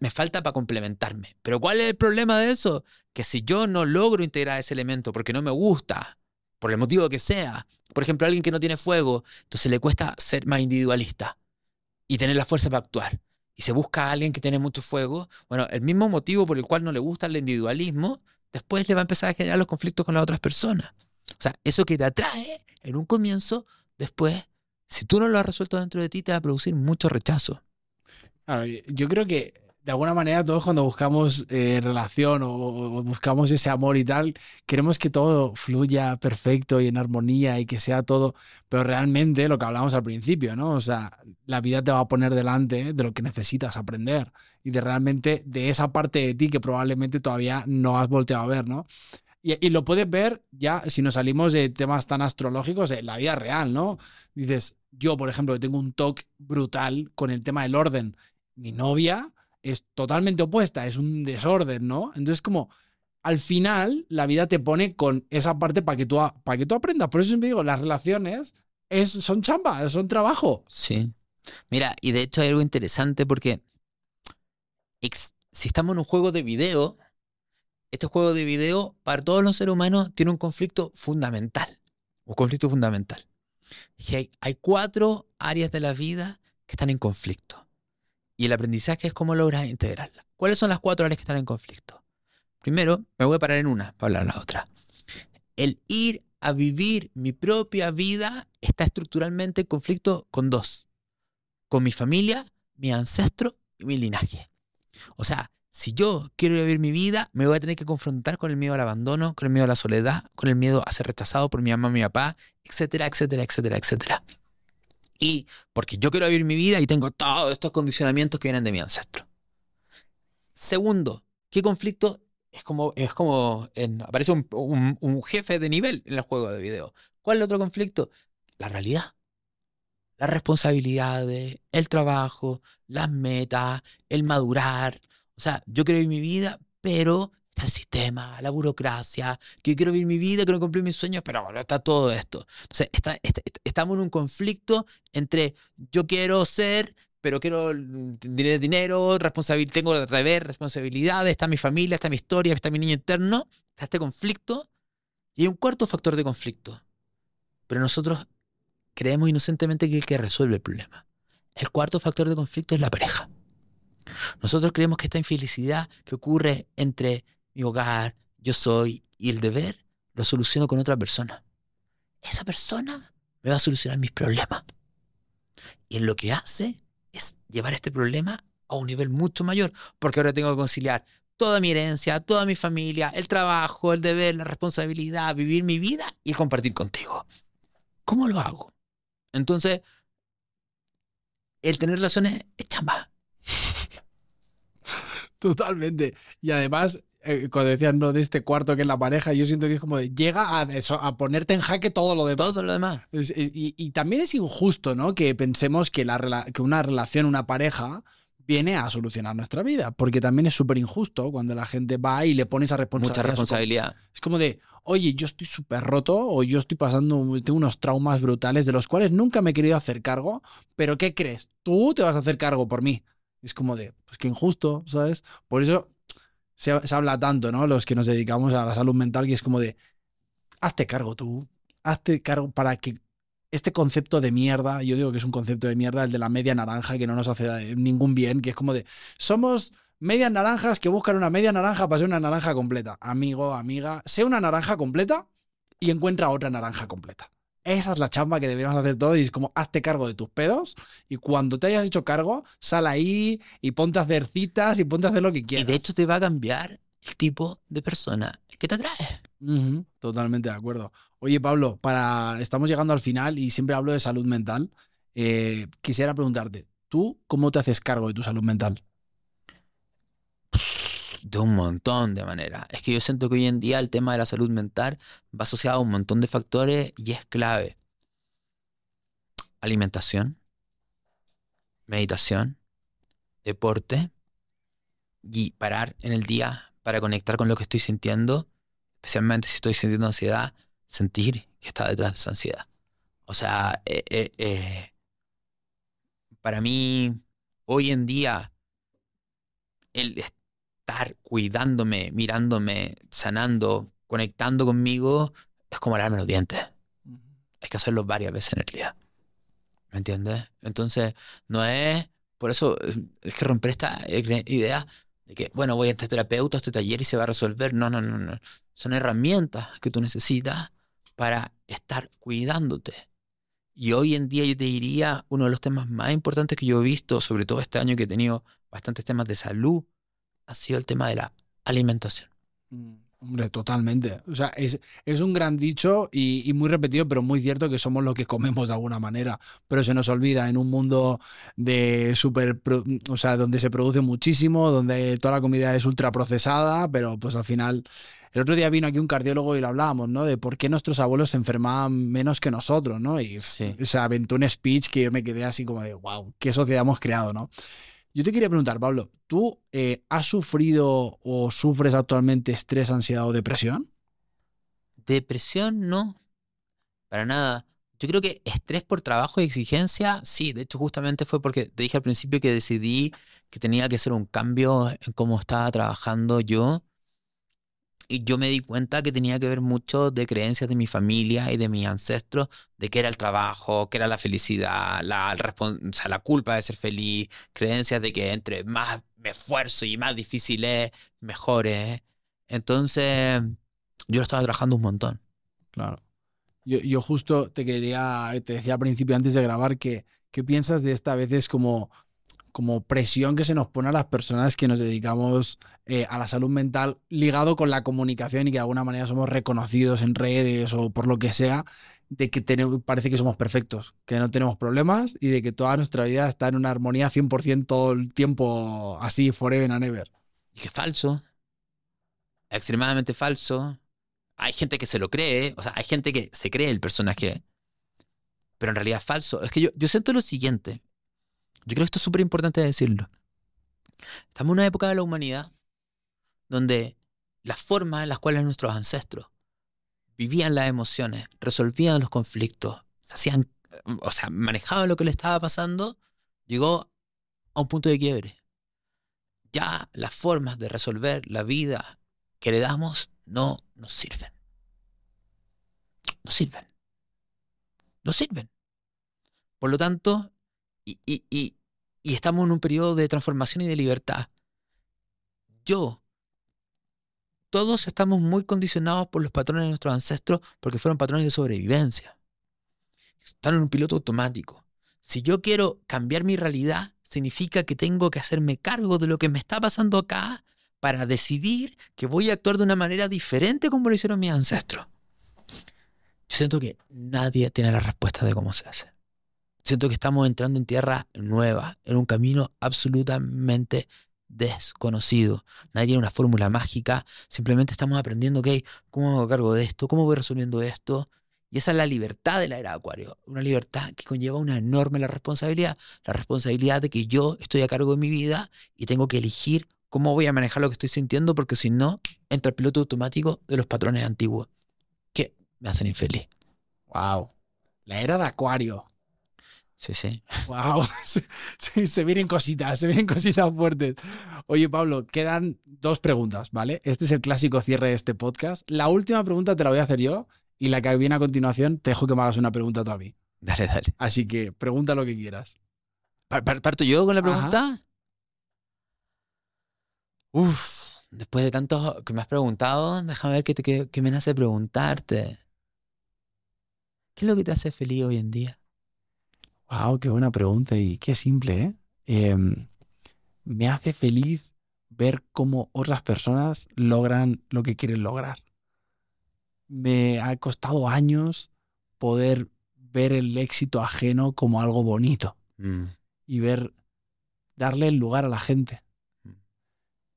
me falta para complementarme. Pero ¿cuál es el problema de eso? Que si yo no logro integrar ese elemento porque no me gusta, por el motivo que sea, por ejemplo, alguien que no tiene fuego, entonces le cuesta ser más individualista y tener la fuerza para actuar. Y se busca a alguien que tiene mucho fuego. Bueno, el mismo motivo por el cual no le gusta el individualismo después le va a empezar a generar los conflictos con las otras personas. O sea, eso que te atrae en un comienzo, después, si tú no lo has resuelto dentro de ti, te va a producir mucho rechazo. Yo creo que de alguna manera todos cuando buscamos eh, relación o, buscamos ese amor y tal, queremos que todo fluya perfecto y en armonía y que sea todo, pero realmente lo que hablamos al principio, ¿no? O sea, la vida te va a poner delante de lo que necesitas aprender y de realmente de esa parte de ti que probablemente todavía no has volteado a ver, ¿no? Y, y lo puedes ver ya si nos salimos de temas tan astrológicos en la vida real, ¿no? Dices, yo, por ejemplo, tengo un toque brutal con el tema del orden. Mi novia es totalmente opuesta, es un desorden, ¿no? Entonces, como al final la vida te pone con esa parte para que tú, para que tú aprendas. Por eso siempre digo, las relaciones es, son chamba, son trabajo. Sí. Mira, y de hecho hay algo interesante porque si estamos en un juego de video, este juego de video para todos los seres humanos tiene un conflicto fundamental. Un conflicto fundamental. Y hay, hay cuatro áreas de la vida que están en conflicto. Y el aprendizaje es cómo logras integrarla. ¿Cuáles son las cuatro áreas que están en conflicto? Primero, me voy a parar en una para hablar de la otra. El ir a vivir mi propia vida está estructuralmente en conflicto con dos. Con mi familia, mi ancestro y mi linaje. O sea, si yo quiero vivir mi vida, me voy a tener que confrontar con el miedo al abandono, con el miedo a la soledad, con el miedo a ser rechazado por mi mamá, mi papá, etcétera, etcétera, etcétera, etcétera. Y porque yo quiero vivir mi vida y tengo todos estos condicionamientos que vienen de mi ancestro. Segundo, ¿qué conflicto? Es como, es como aparece un, jefe de nivel en el juego de video. ¿Cuál es el otro conflicto? La realidad. las responsabilidades, el trabajo, las metas, el madurar. O sea, yo quiero vivir mi vida, pero está el sistema, la burocracia, que yo quiero vivir mi vida, quiero cumplir mis sueños, pero bueno, está todo esto. Entonces, estamos en un conflicto entre yo quiero ser, pero quiero tener dinero, responsabilidad, tengo al revés, responsabilidades, está mi familia, está mi historia, está mi niño interno, está este conflicto. Y hay un cuarto factor de conflicto. Pero nosotros creemos inocentemente que es el que resuelve el problema. El cuarto factor de conflicto es la pareja. Nosotros creemos que esta infelicidad que ocurre entre mi hogar, yo soy y el deber, lo soluciono con otra persona. Esa persona me va a solucionar mis problemas. Y en lo que hace es llevar este problema a un nivel mucho mayor, porque ahora tengo que conciliar toda mi herencia, toda mi familia, el trabajo, el deber, la responsabilidad, vivir mi vida y compartir contigo. ¿Cómo lo hago? Entonces, el tener relaciones es chamba. Totalmente. Y además, eh, cuando decías no de este cuarto que es la pareja, yo siento que es como de, llega a, a ponerte en jaque todo lo demás. Todo lo demás. Y, también es injusto, ¿no? Que pensemos que, la, que una relación, una pareja, viene a solucionar nuestra vida. Porque también es súper injusto cuando la gente va y le pone esa responsabilidad. Mucha responsabilidad. Es como de, oye, yo estoy súper roto o yo estoy pasando, tengo unos traumas brutales de los cuales nunca me he querido hacer cargo, pero ¿qué crees? Tú te vas a hacer cargo por mí. Es como de, pues qué injusto, ¿sabes? Por eso se, habla tanto, ¿no? Los que nos dedicamos a la salud mental, que es como de, hazte cargo tú, hazte cargo para que este concepto de mierda, yo digo que es un concepto de mierda, el de la media naranja, que no nos hace ningún bien, que es como de, somos medias naranjas que buscan una media naranja para ser una naranja completa. Amigo, amiga, sé una naranja completa y encuentra otra naranja completa. Esa es la chamba que deberíamos hacer todos y es como hazte cargo de tus pedos y cuando te hayas hecho cargo, sal ahí y ponte a hacer citas y ponte a hacer lo que quieras. Y de hecho te va a cambiar el tipo de persona que te atrae. totalmente de acuerdo. Oye Pablo, para estamos llegando al final y siempre hablo de salud mental. Eh, quisiera preguntarte, ¿tú cómo te haces cargo de tu salud mental? De un montón de maneras. Es que yo siento que hoy en día el tema de la salud mental va asociado a un montón de factores y es clave. Alimentación, meditación, deporte y parar en el día para conectar con lo que estoy sintiendo, especialmente si estoy sintiendo ansiedad, sentir que está detrás de esa ansiedad. O sea, eh, eh, eh, para mí, hoy en día, el estar cuidándome, mirándome, sanando, conectando conmigo, es como lavarme los dientes. Hay que hacerlo varias veces en el día. ¿Me entiendes? Entonces, no es. Por eso es que romper esta idea de que, bueno, voy a este terapeuta, a este taller y se va a resolver. No, no, no, no. Son herramientas que tú necesitas para estar cuidándote. Y hoy en día yo te diría, uno de los temas más importantes que yo he visto, sobre todo este año que he tenido bastantes temas de salud, ha sido el tema de la alimentación. Mm, hombre, totalmente. O sea, es, es un gran dicho y, muy repetido, pero muy cierto que somos lo que comemos de alguna manera. Pero se nos olvida en un mundo de super, o sea, donde se produce muchísimo, donde toda la comida es ultra procesada, pero pues al final. El otro día vino aquí un cardiólogo y lo hablábamos, ¿no? De por qué nuestros abuelos se enfermaban menos que nosotros, ¿no? Y se aventó un speech que yo me quedé así como de, wow, qué sociedad hemos creado, ¿no? Yo te quería preguntar, Pablo, ¿tú eh, has sufrido o sufres actualmente estrés, ansiedad o depresión? Depresión no, para nada. Yo creo que estrés por trabajo y exigencia, sí. De hecho, justamente fue porque te dije al principio que decidí que tenía que hacer un cambio en cómo estaba trabajando yo y yo me di cuenta que tenía que ver mucho de creencias de mi familia y de mis ancestros, de qué era el trabajo, qué era la felicidad, la, la culpa de ser feliz, creencias de que entre más me esfuerzo y más difícil es, mejor es. Entonces, yo lo estaba trabajando un montón. Claro. Yo, yo justo te quería, te decía al principio antes de grabar que, ¿qué piensas de esta vez como como presión que se nos pone a las personas que nos dedicamos eh, a la salud mental ligado con la comunicación y que de alguna manera somos reconocidos en redes o por lo que sea, de que tenemos, parece que somos perfectos, que no tenemos problemas y de que toda nuestra vida está en una armonía 100% todo el tiempo así, forever and ever. Y que falso, extremadamente falso. Hay gente que se lo cree, o sea, hay gente que se cree el personaje, pero en realidad es falso. Es que yo, yo siento lo siguiente. Yo creo que esto es súper importante decirlo. Estamos en una época de la humanidad donde las formas en las cuales nuestros ancestros vivían las emociones, resolvían los conflictos, se hacían, o sea, manejaban lo que le estaba pasando, llegó a un punto de quiebre. Ya las formas de resolver la vida que le damos no nos sirven. No sirven. No sirven. Por lo tanto, y, estamos en un periodo de transformación y de libertad. Yo, todos estamos muy condicionados por los patrones de nuestros ancestros porque fueron patrones de sobrevivencia. Están en un piloto automático. Si yo quiero cambiar mi realidad, significa que tengo que hacerme cargo de lo que me está pasando acá para decidir que voy a actuar de una manera diferente como lo hicieron mis ancestros. Yo siento que nadie tiene la respuesta de cómo se hace. Siento que estamos entrando en tierra nueva, en un camino absolutamente desconocido. Nadie tiene una fórmula mágica, simplemente estamos aprendiendo, ok, ¿cómo me hago cargo de esto? ¿Cómo voy resolviendo esto? Y esa es la libertad de la era de Acuario, una libertad que conlleva una enorme la responsabilidad, la responsabilidad de que yo estoy a cargo de mi vida y tengo que elegir cómo voy a manejar lo que estoy sintiendo, porque si no, entra el piloto automático de los patrones antiguos, que me hacen infeliz. Wow. La era de Acuario. Sí, sí. Wow. <laughs> Se, se, vienen cositas, se vienen cositas fuertes. Oye, Pablo, quedan dos preguntas, ¿vale? Este es el clásico cierre de este podcast. La última pregunta te la voy a hacer yo y la que viene a continuación te dejo que me hagas una pregunta tú a mí. Dale, dale. Así que pregunta lo que quieras. ¿Parto yo con la pregunta? Ajá. Uf, después de tanto que me has preguntado, déjame ver qué, qué, qué me nace preguntarte. ¿Qué es lo que te hace feliz hoy en día? Wow, qué buena pregunta y qué simple, ¿eh? eh me hace feliz ver cómo otras personas logran lo que quieren lograr. Me ha costado años poder ver el éxito ajeno como algo bonito mm. y ver, darle el lugar a la gente.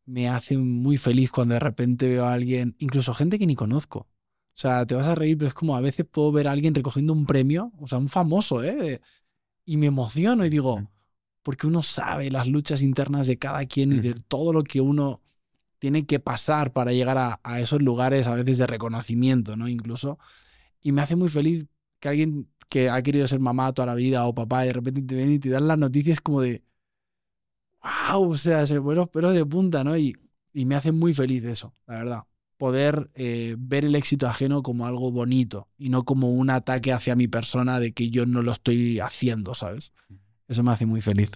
Me hace muy feliz cuando de repente veo a alguien, incluso gente que ni conozco. O sea, te vas a reír, pero es como a veces puedo ver a alguien recogiendo un premio, o sea, un famoso, ¿eh? Y me emociono y digo, porque uno sabe las luchas internas de cada quien y de todo lo que uno tiene que pasar para llegar a, a, esos lugares a veces de reconocimiento, ¿no? Incluso. Y me hace muy feliz que alguien que ha querido ser mamá toda la vida o papá y de repente te ven y te dan las noticias como de, wow, o sea, se ponen los pelos de punta, ¿no? Y, y me hace muy feliz eso, la verdad. Poder eh, ver el éxito ajeno como algo bonito y no como un ataque hacia mi persona de que yo no lo estoy haciendo, ¿sabes? Eso me hace muy feliz.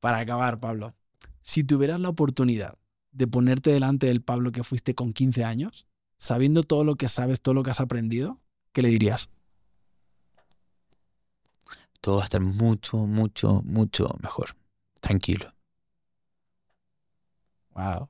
Para acabar, Pablo, si tuvieras la oportunidad de ponerte delante del Pablo que fuiste con 15 años, sabiendo todo lo que sabes, todo lo que has aprendido, ¿qué le dirías? Todo va a estar mucho, mucho, mucho mejor. Tranquilo. Wow.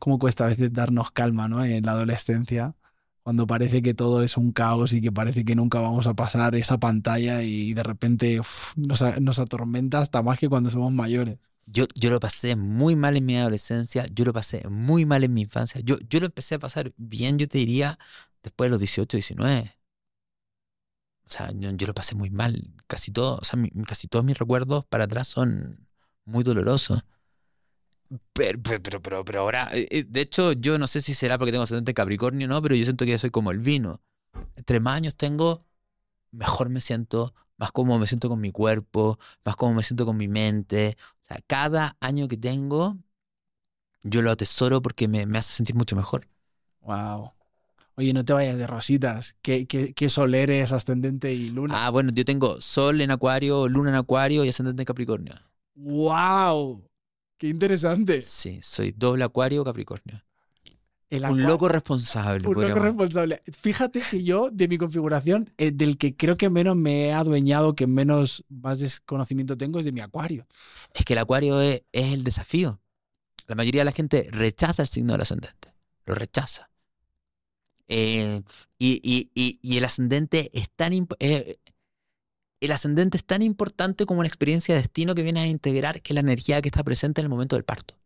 ¿Cómo cuesta a veces darnos calma, ¿no? En la adolescencia cuando parece que todo es un caos y que parece que nunca vamos a pasar esa pantalla y de repente nos, atormenta hasta más que cuando somos mayores. Yo, yo lo pasé muy mal en mi adolescencia, yo lo pasé muy mal en mi infancia, yo, yo lo empecé a pasar bien, yo te diría, después de los 18, 19. O sea, yo, lo pasé muy mal, casi, todo, o sea, casi todos mis recuerdos para atrás son muy dolorosos. Pero, pero, pero, pero, ahora, eh, de hecho, yo no sé si será porque tengo ascendente Capricornio, ¿no? Pero yo siento que soy como el vino. Entre más años tengo, mejor me siento, más cómodo me siento con mi cuerpo, más cómodo me siento con mi mente. O sea, cada año que tengo, yo lo atesoro porque me, me hace sentir mucho mejor. Wow. Oye, no te vayas de rositas. ¿Qué, qué, qué sol eres, ascendente y luna? Ah, bueno, yo tengo sol en acuario, luna en acuario y ascendente en Capricornio. ¡Wow! Qué interesante. Sí, soy doble acuario Capricornio. El un loco responsable. Un loco responsable. Fíjate que yo, de mi configuración, eh, del que creo que menos me he adueñado, que menos más desconocimiento tengo, es de mi acuario. Es que el acuario es, es el desafío. La mayoría de la gente rechaza el signo del ascendente. Lo rechaza. Eh, y, y, y, y, el ascendente es tan eh, el ascendente es tan importante como la experiencia de destino que vienes a integrar, que es la energía que está presente en el momento del parto.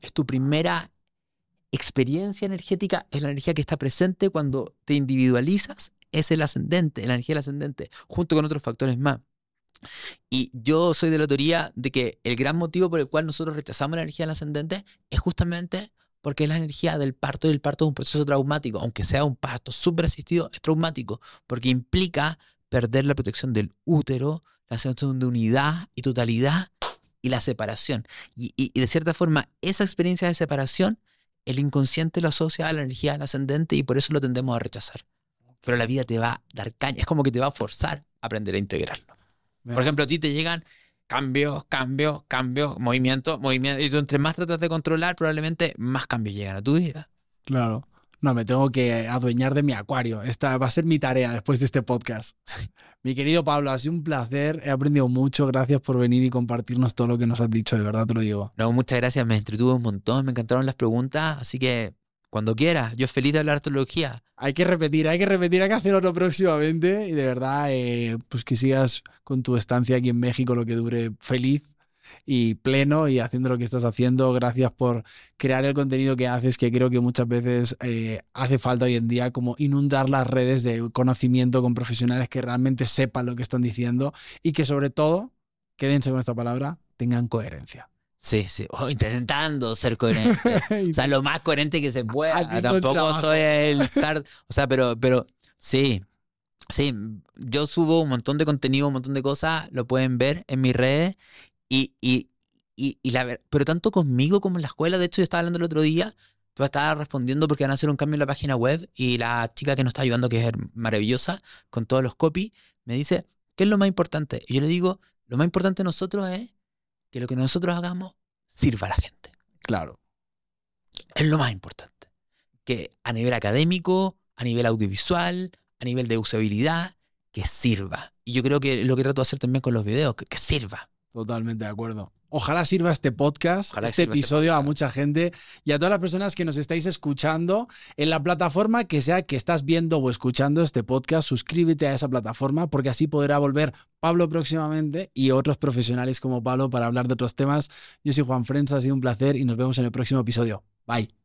Es tu primera experiencia energética, es la energía que está presente cuando te individualizas es el ascendente, la energía del ascendente, junto con otros factores más. Y yo soy de la teoría de que el gran motivo por el cual nosotros rechazamos la energía del ascendente es justamente porque es la energía del parto y el parto es un proceso traumático. Aunque sea un parto súper asistido, es traumático porque implica perder la protección del útero, la sensación de unidad y totalidad y la separación. Y, y, de cierta forma, esa experiencia de separación, el inconsciente lo asocia a la energía del ascendente y por eso lo tendemos a rechazar. Pero la vida te va a dar caña, es como que te va a forzar a aprender a integrarlo. Por ejemplo, a ti te llegan cambios, cambios, cambios, movimiento, movimiento. Y tú entre más tratas de controlar, probablemente más cambios llegan a tu vida. Claro. No, me tengo que adueñar de mi acuario. Esta va a ser mi tarea después de este podcast. <laughs> Mi querido Pablo, ha sido un placer. He aprendido mucho. Gracias por venir y compartirnos todo lo que nos has dicho. De verdad te lo digo. No, muchas gracias. Me entretuve un montón. Me encantaron las preguntas. Así que cuando quieras, yo feliz de hablar astrología. Hay que repetir, hay que repetir, hay que hacer otro próximamente y de verdad, eh, pues que sigas con tu estancia aquí en México lo que dure feliz y pleno y haciendo lo que estás haciendo. Gracias por crear el contenido que haces, que creo que muchas veces eh, hace falta hoy en día, como inundar las redes de conocimiento con profesionales que realmente sepan lo que están diciendo y que sobre todo, quédense con esta palabra, tengan coherencia. Sí, sí, intentando ser coherente. <laughs> o sea, lo más coherente que se pueda. Tampoco soy el zar. O sea, pero, pero sí, sí, yo subo un montón de contenido, un montón de cosas, lo pueden ver en mis redes. Y, y, y, y la pero tanto conmigo como en la escuela, de hecho, yo estaba hablando el otro día, tú estabas respondiendo porque van a hacer un cambio en la página web y la chica que nos está ayudando, que es maravillosa, con todos los copies, me dice, ¿qué es lo más importante? Y yo le digo, lo más importante de nosotros es que lo que nosotros hagamos sirva a la gente. Claro. Es lo más importante. Que a nivel académico, a nivel audiovisual, a nivel de usabilidad, que sirva. Y yo creo que lo que trato de hacer también con los videos, que, que sirva. Totalmente de acuerdo. Ojalá sirva este podcast, este, este episodio a mucha gente y a todas las personas que nos estáis escuchando en la plataforma que sea que estás viendo o escuchando este podcast. Suscríbete a esa plataforma porque así podrá volver Pablo próximamente y otros profesionales como Pablo para hablar de otros temas. Yo soy Juan Frenza, ha sido un placer y nos vemos en el próximo episodio. Bye.